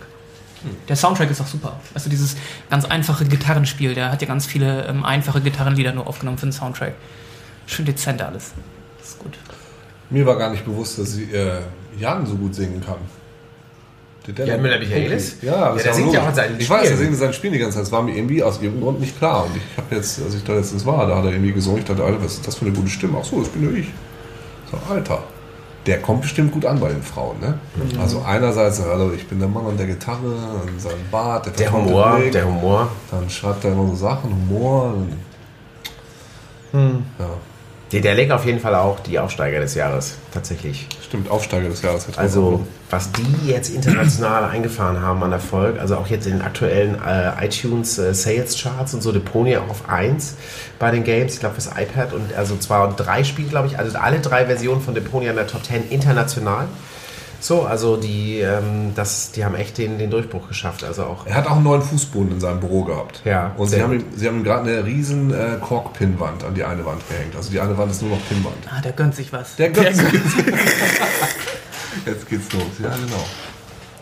Der Soundtrack ist auch super. Also dieses ganz einfache Gitarrenspiel, der hat ja ganz viele ähm, einfache Gitarrenlieder nur aufgenommen für den Soundtrack. Schön dezent alles. Das ist gut. Mir war gar nicht bewusst, dass sie, äh, Jan so gut singen kann. Der Jan Müller-Michaelis? Ja, Ja, das der singt ja auch in seinen Ich weiß, er Spielen. singt in seinen Spielen die ganze Zeit. Das war mir irgendwie aus irgendeinem Grund nicht klar. Und ich habe jetzt, als ich da letztens war, da hat er irgendwie gesungen. Ich dachte, Alter, was ist das für eine gute Stimme? Ach so, das bin nur ich. So, Alter. Der kommt bestimmt gut an bei den Frauen, ne? Mhm. Also einerseits, hallo, ich bin der Mann an der Gitarre, und sein Bart, der, Der Humor, Blick. der Humor. Dann schreibt er immer so Sachen, Humor. Und, Hm. Ja, Der, der legt auf jeden Fall auch die Aufsteiger des Jahres, tatsächlich. stimmt, Aufsteiger des Jahres. Also, was die jetzt international eingefahren haben an Erfolg, also auch jetzt in den aktuellen äh, iTunes äh, Sales Charts und so, Deponia auf 1 bei den Games, ich glaube fürs iPad und also zwar drei Spiele, glaube ich, also alle drei Versionen von Deponia in der Top 10 international. So, also die, ähm, das, die haben echt den, den Durchbruch geschafft. Also auch Er hat auch einen neuen Fußboden in seinem Büro gehabt. Ja, Und sie haben, ihm, sie haben ihm gerade eine riesen äh, Kork-Pinnwand an die eine Wand gehängt. Also die eine Wand ist nur noch Pinnwand. Ah, der gönnt sich was. Der Gott. Jetzt geht's los. Ja, genau.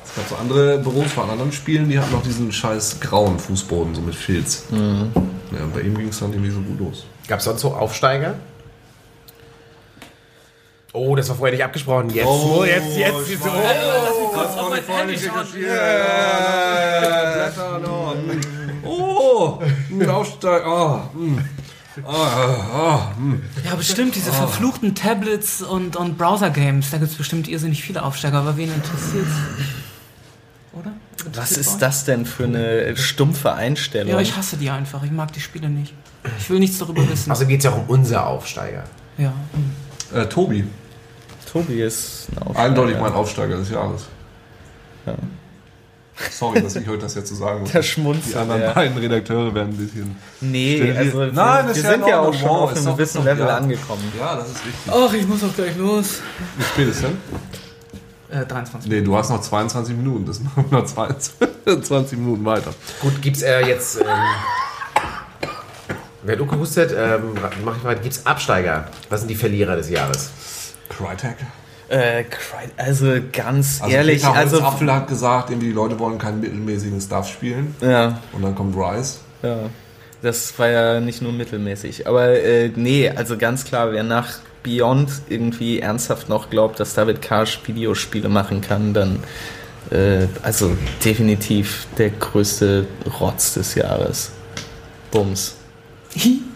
Es gab so andere Büros von anderen Spielen, die hatten noch diesen scheiß grauen Fußboden, so mit Filz. Mhm. Ja, und bei ihm ging es dann irgendwie so gut los. Gab es sonst so Aufsteiger? Oh, das war vorher nicht abgesprochen. Jetzt, Oh, jetzt, jetzt. jetzt weiß. oh. Lass auf mein Handy schauen. Oh, ein Aufsteiger. Oh, mm. oh, oh, mm. Ja, bestimmt, diese verfluchten Tablets und, und Browser-Games, da gibt es bestimmt irrsinnig viele Aufsteiger, aber wen interessiert's? Oder? Was ist das denn für eine stumpfe Einstellung? Ja, ich hasse die einfach. Ich mag die Spiele nicht. Ich will nichts darüber wissen. Also geht es ja auch um unser Aufsteiger. Ja. Äh, Tobi, Tobi ist ein Aufsteiger. eindeutig mein Aufsteiger des Jahres. Ja. Sorry, dass ich heute das jetzt so sagen muss. Der schmunzelt, Die anderen ja. beiden Redakteure werden ein bisschen. Nee, also wir, Nein, wir ja sind in ja auch schon Wow, auf einem gewissen Level ja. angekommen. Ja, das ist richtig. Ach, ich muss auch gleich los. Wie spät ist denn? Äh, 23. Nee, du hast noch 22 Minuten. Das machen wir noch 20 Minuten weiter. Gut, gibt's äh, jetzt. Ähm, wer du gehustet, ähm, mach ich mal. Gibt's Absteiger? Was sind die Verlierer des Jahres? Crytek. Äh, Cry- also ganz Also ehrlich, Peter also Apfel hat gesagt, irgendwie die Leute wollen keinen mittelmäßigen Stuff spielen. ja, Und dann kommt Rise. ja, das war ja nicht nur mittelmäßig, aber äh, nee, also ganz klar, wer nach Beyond irgendwie ernsthaft noch glaubt, dass David Cage Videospiele machen kann, dann äh, also definitiv der größte Rotz des Jahres. Bums.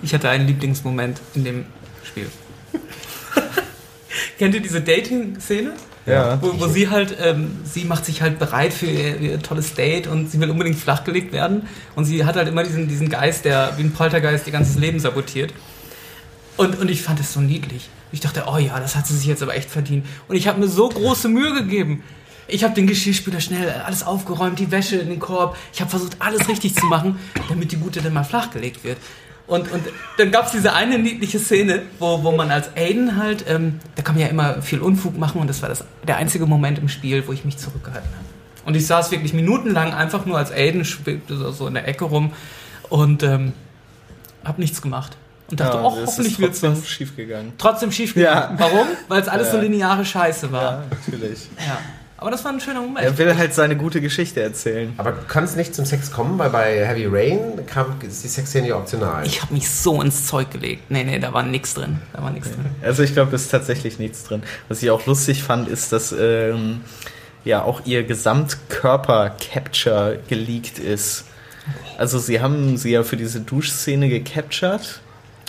Ich hatte einen Lieblingsmoment in dem Spiel. Kennt ihr diese Dating-Szene? Ja. Wo, wo sie halt, ähm, sie macht sich halt bereit für ihr, ihr tolles Date und sie will unbedingt flachgelegt werden. Und sie hat halt immer diesen, diesen Geist, der wie ein Poltergeist ihr ganzes Leben sabotiert. Und, und ich fand es so niedlich. Ich dachte, oh ja, das hat sie sich jetzt aber echt verdient. Und ich habe mir so große Mühe gegeben. Ich habe den Geschirrspüler schnell alles aufgeräumt, die Wäsche in den Korb. Ich habe versucht, alles richtig zu machen, damit die Gute dann mal flachgelegt wird. Und, und dann gab es diese eine niedliche Szene, wo, wo man als Aiden halt, ähm, da kann man ja immer viel Unfug machen und das war das, der einzige Moment im Spiel, wo ich mich zurückgehalten habe. Und ich saß wirklich minutenlang einfach nur als Aiden, schwebte so, in der Ecke rum und ähm, habe nichts gemacht. Und dachte, Ja, oh, hoffentlich wird's trotzdem was. schief gegangen. Trotzdem schief gegangen. Warum? Weil es alles Ja. so lineare Scheiße war. Ja, natürlich. Ja. Aber das war ein schöner Moment. Er will halt seine gute Geschichte erzählen. Aber kann es nicht zum Sex kommen, weil bei Heavy Rain kam, ist die Sexszene ja optional. Ich habe mich so ins Zeug gelegt. Nee, nee, da war nichts drin. Da war nichts drin. Also ich glaube, es ist tatsächlich nichts drin. Was ich auch lustig fand, ist, dass ähm, ja auch ihr Gesamtkörper-Capture geleakt ist. Also sie haben sie ja für diese Duschszene gecaptured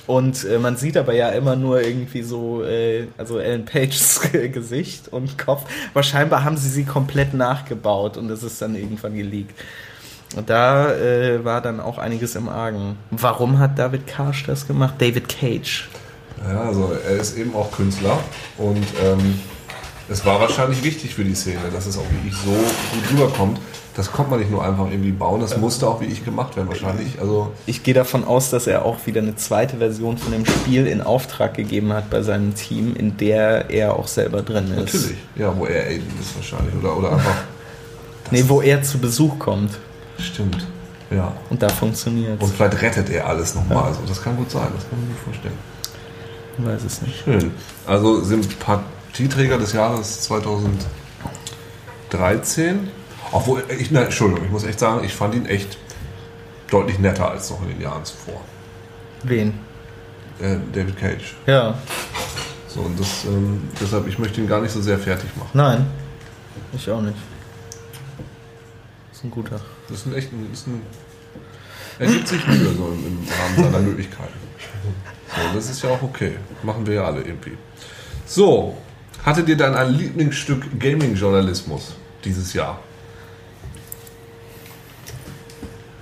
und äh, man sieht aber ja immer nur irgendwie so, äh, also Ellen Pages Gesicht und Kopf. Aber scheinbar haben sie sie komplett nachgebaut und es ist dann irgendwann geleakt. Und da äh, war dann auch einiges im Argen. Warum hat David Karsch das gemacht? David Cage. Ja, also er ist eben auch Künstler und ähm, es war wahrscheinlich wichtig für die Szene, dass es auch wirklich so gut rüberkommt. Das kommt man nicht nur einfach irgendwie bauen, das musste auch wie ich gemacht werden wahrscheinlich. Also Ich gehe davon aus, dass er auch wieder eine zweite Version von dem Spiel in Auftrag gegeben hat bei seinem Team, in der er auch selber drin ist. natürlich, ja, wo er Aiden ist wahrscheinlich oder, oder einfach. Nee, wo er zu Besuch kommt. Stimmt, ja. Und da funktioniert Und vielleicht rettet er alles nochmal. Also das kann gut sein, das kann ich mir gut vorstellen. Ich weiß es nicht. Schön. Also Sympathieträger des Jahres 2013. Obwohl, ich, nein, Entschuldigung, ich muss echt sagen, ich fand ihn echt deutlich netter als noch in den Jahren zuvor. Wen? Äh, David Cage. Ja. So, und das, ähm, deshalb, ich möchte ihn gar nicht so sehr fertig machen. Nein. Ich auch nicht. Ist ein guter. Das ist ein echt ein, ist ein er gibt sich Mühe so im, im Rahmen seiner Möglichkeiten. So, das ist ja auch okay. Machen wir ja alle irgendwie. So, hattet ihr dann ein Lieblingsstück Gaming-Journalismus dieses Jahr?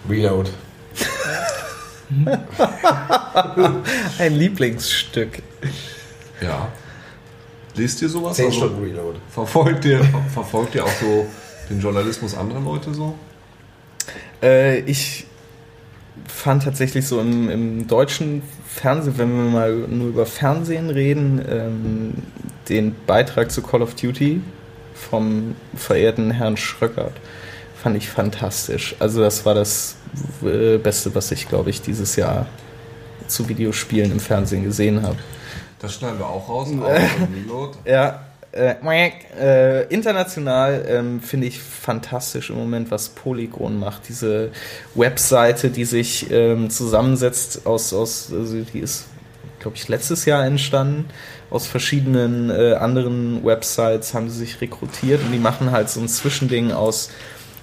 Reload. Ein Lieblingsstück. Ja. Lest ihr sowas? 10 Also, Stunden Reload. verfolgt, ihr, ver- verfolgt ihr auch so den Journalismus anderer Leute so? Äh, ich fand tatsächlich so im, im deutschen Fernsehen, wenn wir mal nur über Fernsehen reden, ähm, den Beitrag zu Call of Duty vom verehrten Herrn Schröckert fand ich fantastisch. Also das war das äh, Beste, was ich, glaube ich, dieses Jahr zu Videospielen im Fernsehen gesehen habe. Das schneiden wir auch raus. auch. Ja, äh, äh, international ähm, finde ich fantastisch im Moment, was Polygon macht. Diese Webseite, die sich ähm, zusammensetzt aus, aus also die ist, glaube ich, letztes Jahr entstanden. Aus verschiedenen äh, anderen Websites haben sie sich rekrutiert und die machen halt so ein Zwischending aus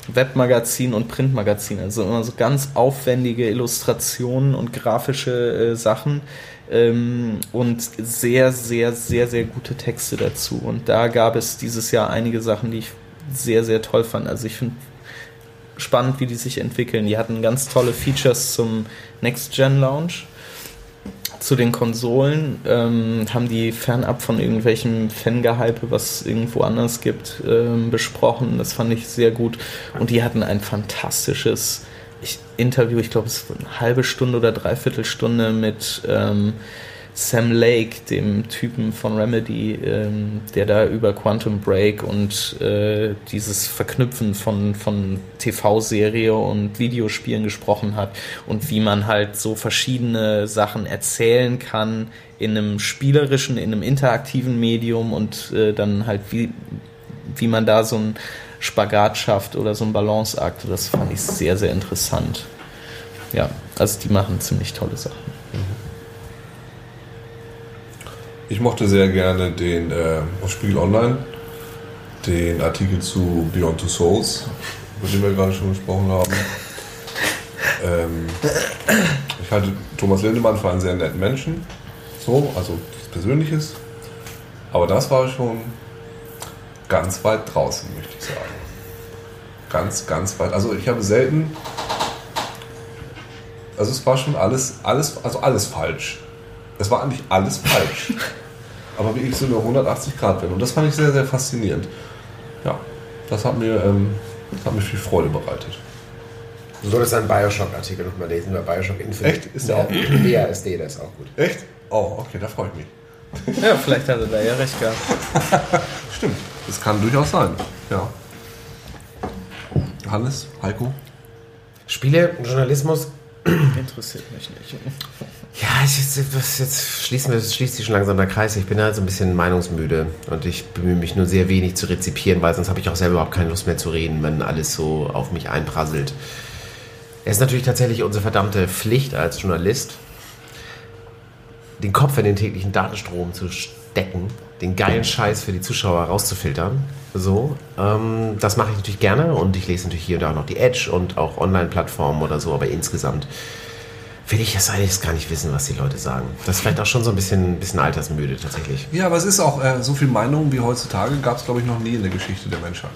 Webmagazin und Printmagazin. Also immer so ganz aufwendige Illustrationen und grafische äh, Sachen ähm, und sehr, sehr, sehr, sehr gute Texte dazu. Und da gab es dieses Jahr einige Sachen, die ich sehr, sehr toll fand. Also ich finde spannend, wie die sich entwickeln. Die hatten ganz tolle Features zum Next-Gen-Launch. Zu den Konsolen ähm, haben die fernab von irgendwelcem Fangehype, was es irgendwo anders gibt, ähm, besprochen. Das fand ich sehr gut. Und die hatten ein fantastisches ich, Interview, ich glaube, es war eine halbe Stunde oder dreiviertel Stunde mit ähm, Sam Lake, dem Typen von Remedy, ähm, der da über Quantum Break und äh, dieses Verknüpfen von, von TV-Serie und Videospielen gesprochen hat und wie man halt so verschiedene Sachen erzählen kann in einem spielerischen, in einem interaktiven Medium und äh, dann halt wie, wie man da so ein Spagat schafft oder so ein Balanceakt. Das fand ich sehr, sehr interessant. Ja, also die machen ziemlich tolle Sachen. Ich mochte sehr gerne den äh, auf Spiegel Online, den Artikel zu Beyond Two Souls, über den wir gerade schon gesprochen haben. Ähm, ich halte Thomas Lindemann für einen sehr netten Menschen. So, also Persönliches. Aber das war schon ganz weit draußen, möchte ich sagen. Ganz, ganz weit. Also ich habe selten. Also es war schon alles, alles, also alles falsch. Es war eigentlich alles falsch. Aber wirklich so eine 180 Grad Wende. Und das fand ich sehr, sehr faszinierend. Ja, das hat mir, ähm, das hat mir viel Freude bereitet. Du solltest einen Bioshock-Artikel nochmal lesen, weil Bioshock Infinite. Echt? Ist der auch gut? BASD, der ist auch gut. Echt? Oh, okay, da freue ich mich. Ja, vielleicht hat er da ja recht gehabt. Stimmt, das kann durchaus sein. Ja. Hannes, Heiko? Spiele, Journalismus Interessiert mich nicht. Ja, ich, jetzt, jetzt schließen wir, schließt sich schon langsam der Kreis. Ich bin halt so ein bisschen meinungsmüde und ich bemühe mich nur sehr wenig zu rezipieren, weil sonst habe ich auch selber überhaupt keine Lust mehr zu reden, wenn alles so auf mich einprasselt. Es ist natürlich tatsächlich unsere verdammte Pflicht als Journalist, den Kopf in den täglichen Datenstrom zu stecken, den geilen Scheiß für die Zuschauer rauszufiltern. So, ähm, das mache ich natürlich gerne und ich lese natürlich hier und da noch die Edge und auch Online-Plattformen oder so, aber insgesamt will ich das eigentlich gar nicht wissen, was die Leute sagen. Das ist vielleicht auch schon so ein bisschen, bisschen altersmüde tatsächlich. Ja, aber es ist auch äh, so viel Meinung wie heutzutage gab es, glaube ich, noch nie in der Geschichte der Menschheit.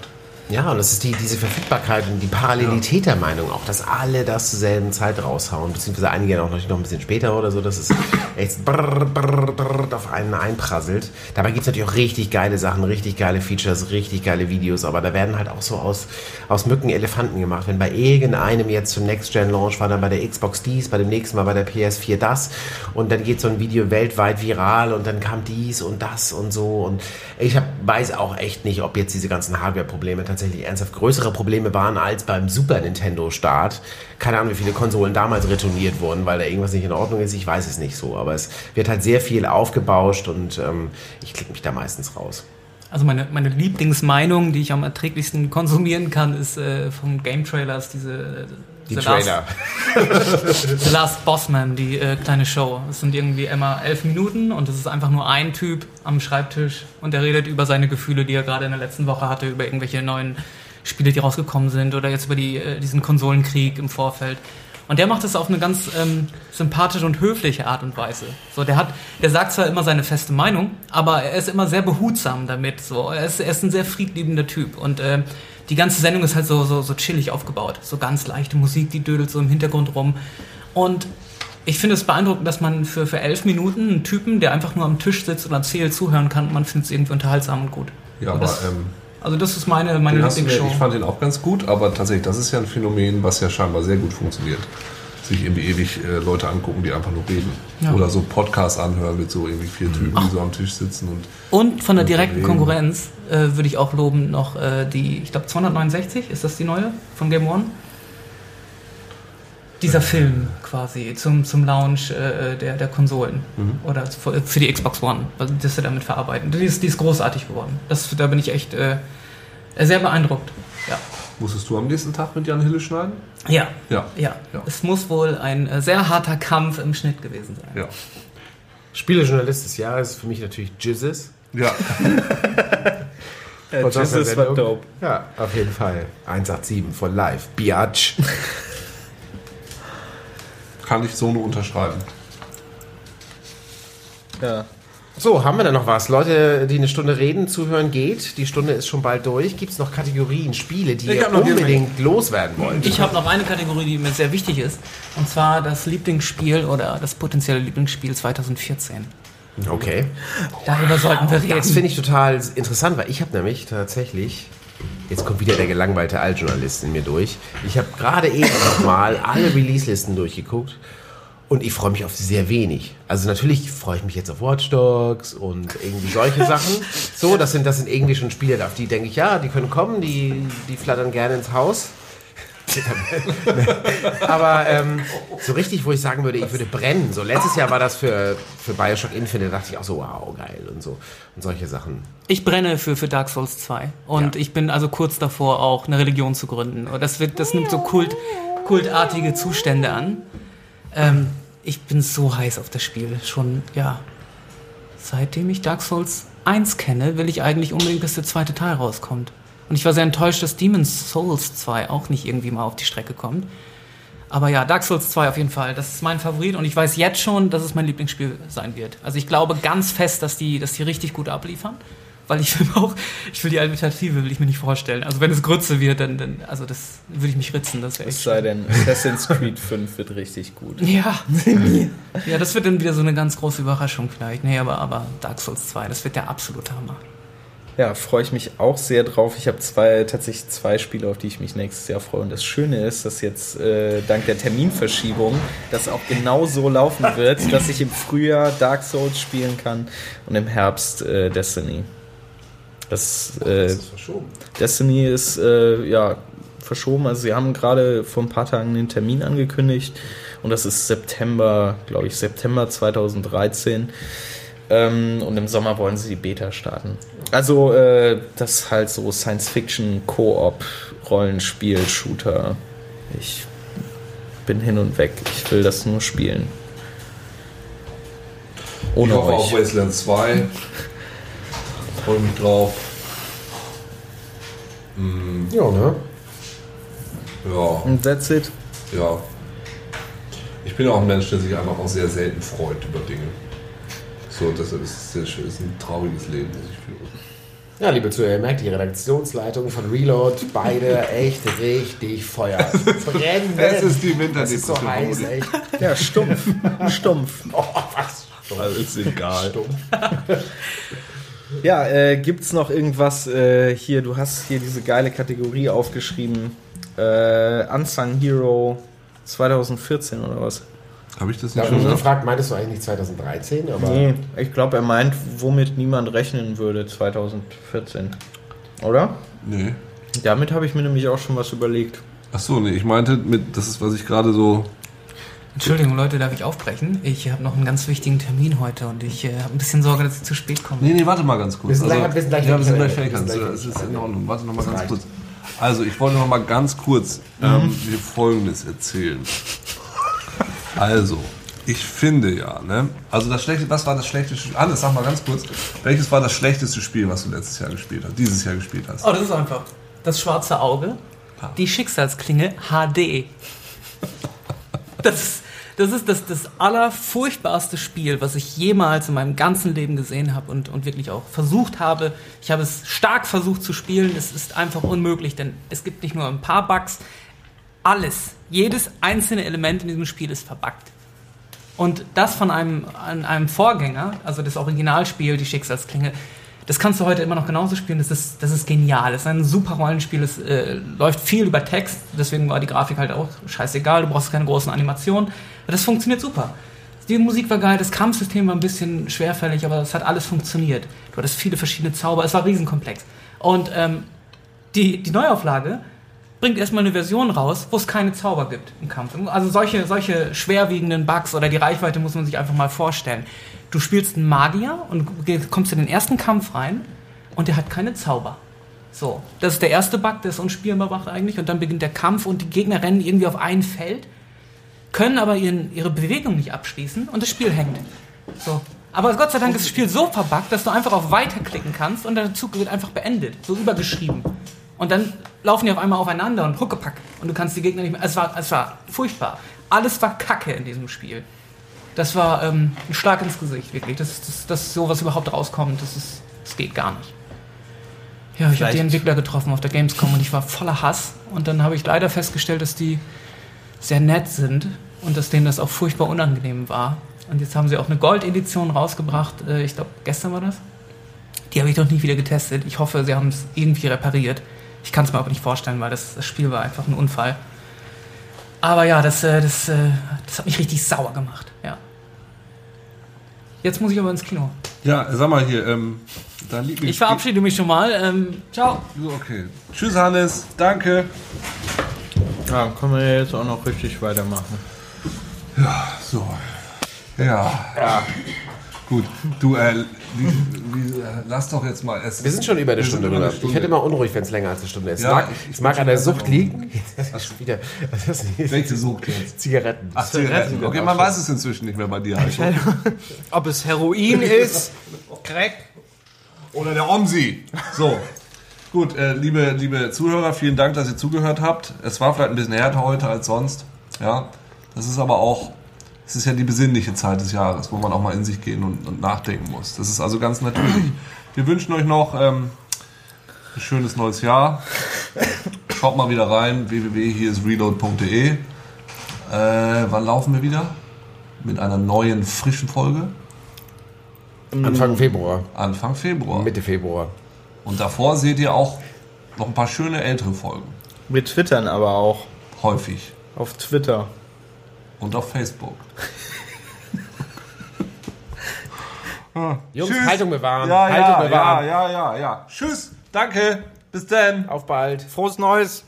Ja, und das ist die, diese Verfügbarkeit und die Parallelität der Meinung auch, dass alle das zur selben Zeit raushauen, beziehungsweise einige auch noch, noch ein bisschen später oder so, dass es echt brrr, brrr, brrr auf einen einprasselt. Dabei gibt es natürlich auch richtig geile Sachen, richtig geile Features, richtig geile Videos, aber da werden halt auch so aus, aus Mücken Elefanten gemacht. Wenn bei irgendeinem jetzt zum Next-Gen-Launch war, dann bei der Xbox dies, bei dem nächsten Mal bei der PS4 das und dann geht so ein Video weltweit viral und dann kam dies und das und so und ich hab, weiß auch echt nicht, ob jetzt diese ganzen Hardware-Probleme tatsächlich ernsthaft größere Probleme waren als beim Super Nintendo-Start. Keine Ahnung, wie viele Konsolen damals retourniert wurden, weil da irgendwas nicht in Ordnung ist. Ich weiß es nicht so, aber es wird halt sehr viel aufgebauscht und ähm, ich klicke mich da meistens raus. Also meine, meine Lieblingsmeinung, die ich am erträglichsten konsumieren kann, ist äh, vom Game Trailers diese Die The Trailer. Last, The Last Bossman, die äh, kleine Show. Es sind irgendwie immer elf Minuten und es ist einfach nur ein Typ am Schreibtisch und der redet über seine Gefühle, die er gerade in der letzten Woche hatte, über irgendwelche neuen Spiele, die rausgekommen sind oder jetzt über die, äh, diesen Konsolenkrieg im Vorfeld. Und der macht es auf eine ganz ähm, sympathische und höfliche Art und Weise. So, der hat, der sagt zwar immer seine feste Meinung, aber er ist immer sehr behutsam damit. So, er ist, er ist ein sehr friedliebender Typ und äh, die ganze Sendung ist halt so, so, so chillig aufgebaut. So ganz leichte Musik, die dödelt so im Hintergrund rum. Und ich finde es beeindruckend, dass man für, für elf Minuten einen Typen, der einfach nur am Tisch sitzt und erzählt, zuhören kann. Man findet es irgendwie unterhaltsam und gut. Ja, Und aber ähm, also das ist meine, meine Lieblingsshow. ich fand den auch ganz gut, aber tatsächlich, das ist ja ein Phänomen, was ja scheinbar sehr gut funktioniert. Sich irgendwie ewig äh, Leute angucken, die einfach nur reden. Ja. Oder so Podcasts anhören mit so irgendwie vier Typen, die so am Tisch sitzen und Und von der direkten Unternehmen. Konkurrenz äh, würde ich auch loben noch äh, die, ich glaube 269, ist das die neue von Game One? Dieser Film quasi zum, zum Launch äh, der, der Konsolen oder für, für die Xbox One, also das sie damit verarbeiten. Die ist, die ist großartig geworden. Das, da bin ich echt äh, sehr beeindruckt. Ja. musstest du am nächsten Tag mit Jan Hille schneiden? Ja. Ja. Ja. Ja. Es muss wohl ein äh, sehr harter Kampf im Schnitt gewesen sein. Ja. Spielejournalist des Jahres ist für mich natürlich Jizzes. Ja. Äh, der war dope. Ja, auf jeden Fall. 187 for life. Biatch. Kann ich so nur unterschreiben. Ja. So, haben wir da noch was? Leute, die eine Stunde reden, zuhören geht. Die Stunde ist schon bald durch. Gibt es noch Kategorien, Spiele, die Ich ihr unbedingt loswerden wollt? Ich habe noch eine Kategorie, die mir sehr wichtig ist, und zwar das Lieblingsspiel oder das potenzielle Lieblingsspiel 2014. Okay. Darüber sollten wir reden. Das finde ich total interessant, weil ich habe nämlich tatsächlich, jetzt kommt wieder der gelangweilte Altjournalist in mir durch. Ich habe gerade eben noch mal alle Release-Listen durchgeguckt und ich freue mich auf sehr wenig. Also natürlich freue ich mich jetzt auf Watch Dogs und irgendwie solche Sachen. So, das sind, das sind irgendwie schon Spiele, auf die denke ich, ja, die können kommen, die, die flattern gerne ins Haus. Aber ähm, so richtig, wo ich sagen würde, ich würde brennen. So letztes Jahr war das für, für Bioshock Infinite, da dachte ich auch so, wow, geil und so. Und solche Sachen. Ich brenne für, für Dark Souls 2. Und Ja. ich bin also kurz davor, auch eine Religion zu gründen. Und das, wird, das nimmt so Kult, kultartige Zustände an. Ähm, ich bin so heiß auf das Spiel. Schon, ja. Seitdem ich Dark Souls 1 kenne, will ich eigentlich unbedingt, dass der zweite Teil rauskommt. Und ich war sehr enttäuscht, dass Demon's Souls 2 auch nicht irgendwie mal auf die Strecke kommt. Aber ja, Dark Souls 2 auf jeden Fall. Das ist mein Favorit und ich weiß jetzt schon, dass es mein Lieblingsspiel sein wird. Also ich glaube ganz fest, dass die, dass die richtig gut abliefern. Weil ich will auch, ich will die Alternative, will ich mir nicht vorstellen. Also wenn es Grütze wird, dann, dann also das würde ich mich ritzen. Das Es sei denn, Assassin's Creed 5 wird richtig gut. ja. ja, das wird dann wieder so eine ganz große Überraschung vielleicht. Nee, aber, aber Dark Souls 2, das wird der absolute Hammer. Ja, freue ich mich auch sehr drauf. Ich habe zwei, tatsächlich zwei Spiele, auf die ich mich nächstes Jahr freue. Und das Schöne ist, dass jetzt äh, dank der Terminverschiebung das auch genau so laufen wird, dass ich im Frühjahr Dark Souls spielen kann und im Herbst äh, Destiny. Das, äh, verschoben. Destiny ist äh, ja verschoben. Also sie haben gerade vor ein paar Tagen den Termin angekündigt Und das ist September, glaube ich, September 2013. Ähm, und im Sommer wollen sie die Beta starten. Also, äh, das ist halt so Science-Fiction, Koop, Rollenspiel, Shooter. Ich bin hin und weg. Ich will das nur spielen. Ohne ich hoffe euch. auf Wasteland 2. Freue mich drauf. Ja, ne? Ja, Und that's it. ja. Ich bin auch ein Mensch, der sich einfach auch sehr selten freut über Dinge. So, das ist, das ist ein trauriges Leben, das ich. Ja, liebe Zuhörer, ihr merkt, die Redaktionsleitung von Reload, beide echt richtig Feuer. Brennen. Es ist die Es ist so heiß, echt. Ja, stumpf. stumpf. Oh, was? Alles egal. Ja, äh, gibt's noch irgendwas äh, hier? Du hast hier diese geile Kategorie aufgeschrieben. Äh, Unsung Hero 2014 oder was? Habe ich das Da nicht habe schon gefragt, meintest du eigentlich 2013? Aber Nee, ich glaube, er meint, womit niemand rechnen würde 2014. Oder? Nee. Damit habe ich mir nämlich auch schon was überlegt. Achso, nee, ich meinte, mit, das ist, was ich gerade so. Entschuldigung, Leute, darf ich aufbrechen? Ich habe noch einen ganz wichtigen Termin heute und ich äh, habe ein bisschen Sorge, dass ich zu spät komme. Nee, nee, warte mal ganz kurz. Wir sind gleich- wir sind gleich ja, wir sind fertig. gleich fertig. Das gleich ist fertig. in Ordnung. Warte noch mal Das ganz reicht. kurz. Also, ich wollte noch mal ganz kurz ähm, dir Folgendes erzählen. Also, ich finde ja, ne? Also, das schlechte, was war das schlechteste? Hannes, sag mal ganz kurz. Welches war das schlechteste Spiel, was du letztes Jahr gespielt hast? Dieses Jahr gespielt hast? Oh, das ist einfach. Das schwarze Auge, die Schicksalsklinge HD. Das ist das, ist das, das allerfurchtbarste Spiel, was ich jemals in meinem ganzen Leben gesehen habe und, und wirklich auch versucht habe. Ich habe es stark versucht zu spielen. Es ist einfach unmöglich, denn es gibt nicht nur ein paar Bugs. Alles, jedes einzelne Element in diesem Spiel ist verbuggt. Und das von einem, einem Vorgänger, also das Originalspiel, die Schicksalsklinge, das kannst du heute immer noch genauso spielen. Das ist, das ist genial. Das ist ein super Rollenspiel. Es äh, läuft viel über Text. Deswegen war die Grafik halt auch scheißegal. Du brauchst keine großen Animationen. Das funktioniert super. Die Musik war geil. Das Kampfsystem war ein bisschen schwerfällig, aber es hat alles funktioniert. Du hattest viele verschiedene Zauber. Es war riesenkomplex. Und ähm, die, die Neuauflage bringt erstmal eine Version raus, wo es keine Zauber gibt im Kampf. Also solche, solche schwerwiegenden Bugs oder die Reichweite muss man sich einfach mal vorstellen. Du spielst einen Magier und kommst in den ersten Kampf rein und der hat keine Zauber. So, das ist der erste Bug, der ist unspielbar macht eigentlich und dann beginnt der Kampf und die Gegner rennen irgendwie auf ein Feld, können aber ihren, ihre Bewegung nicht abschließen und das Spiel hängt. So. Aber Gott sei Dank ist das Spiel so verbuggt, dass du einfach auf Weiter klicken kannst und der Zug wird einfach beendet, so übergeschrieben. Und dann laufen die auf einmal aufeinander und Huckepack. Und du kannst die Gegner nicht mehr. Es war, es war furchtbar. Alles war Kacke in diesem Spiel. Das war ähm, ein Schlag ins Gesicht, wirklich. Dass, dass, dass sowas überhaupt rauskommt, das, ist, das geht gar nicht. Ja, ich habe die Entwickler getroffen auf der Gamescom und ich war voller Hass. Und dann habe ich leider festgestellt, dass die sehr nett sind und dass denen das auch furchtbar unangenehm war. Und jetzt haben sie auch eine Gold-Edition rausgebracht. Äh, Ich glaube, gestern war das. Die habe ich noch nie wieder getestet. Ich hoffe, sie haben es irgendwie repariert. Ich kann es mir aber nicht vorstellen, weil das, das Spiel war einfach ein Unfall. Aber ja, das, äh, das, äh, das hat mich richtig sauer gemacht. Ja. Jetzt muss ich aber ins Kino. Ja, sag mal hier, ähm, dein Lieblings Ich verabschiede mich schon mal. Ähm, ciao. Okay. Tschüss, Hannes. Danke. Ja, können wir jetzt auch noch richtig weitermachen. So. Ja. Gut. Du, äh, wie, wie, äh, lass doch jetzt mal. Es wir sind schon über eine Stunde drüber. Ich werde immer unruhig, wenn es länger als eine Stunde ist. Ja, es mag, ich- ich es mag an der Sucht liegen. Das wieder. Das Welche Sucht jetzt? Zigaretten. Ach, Zigaretten. Okay, man weiß es inzwischen nicht mehr bei dir. Also. Ob es Heroin ist, Crack. Oder der Omsi. So. Gut, äh, liebe, liebe Zuhörer, vielen Dank, dass ihr zugehört habt. Es war vielleicht ein bisschen härter heute als sonst. Ja. Das ist aber auch, es ist ja die besinnliche Zeit des Jahres, wo man auch mal in sich gehen und, und nachdenken muss. Das ist also ganz natürlich. Wir wünschen euch noch ähm, ein schönes neues Jahr. Schaut mal wieder rein, www.hierisreload.de. Äh, wann laufen wir wieder? Mit einer neuen, frischen Folge? Anfang Februar. Anfang Februar. Mitte Februar. Und davor seht ihr auch noch ein paar schöne ältere Folgen. Wir twittern aber auch Häufig. auf Twitter. Und auf Facebook. Jungs, Tschüss. Haltung bewahren. Ja, Haltung ja, ja, bewahren. ja, ja, ja. Tschüss. Danke. Bis dann. Auf bald. Frohes Neues!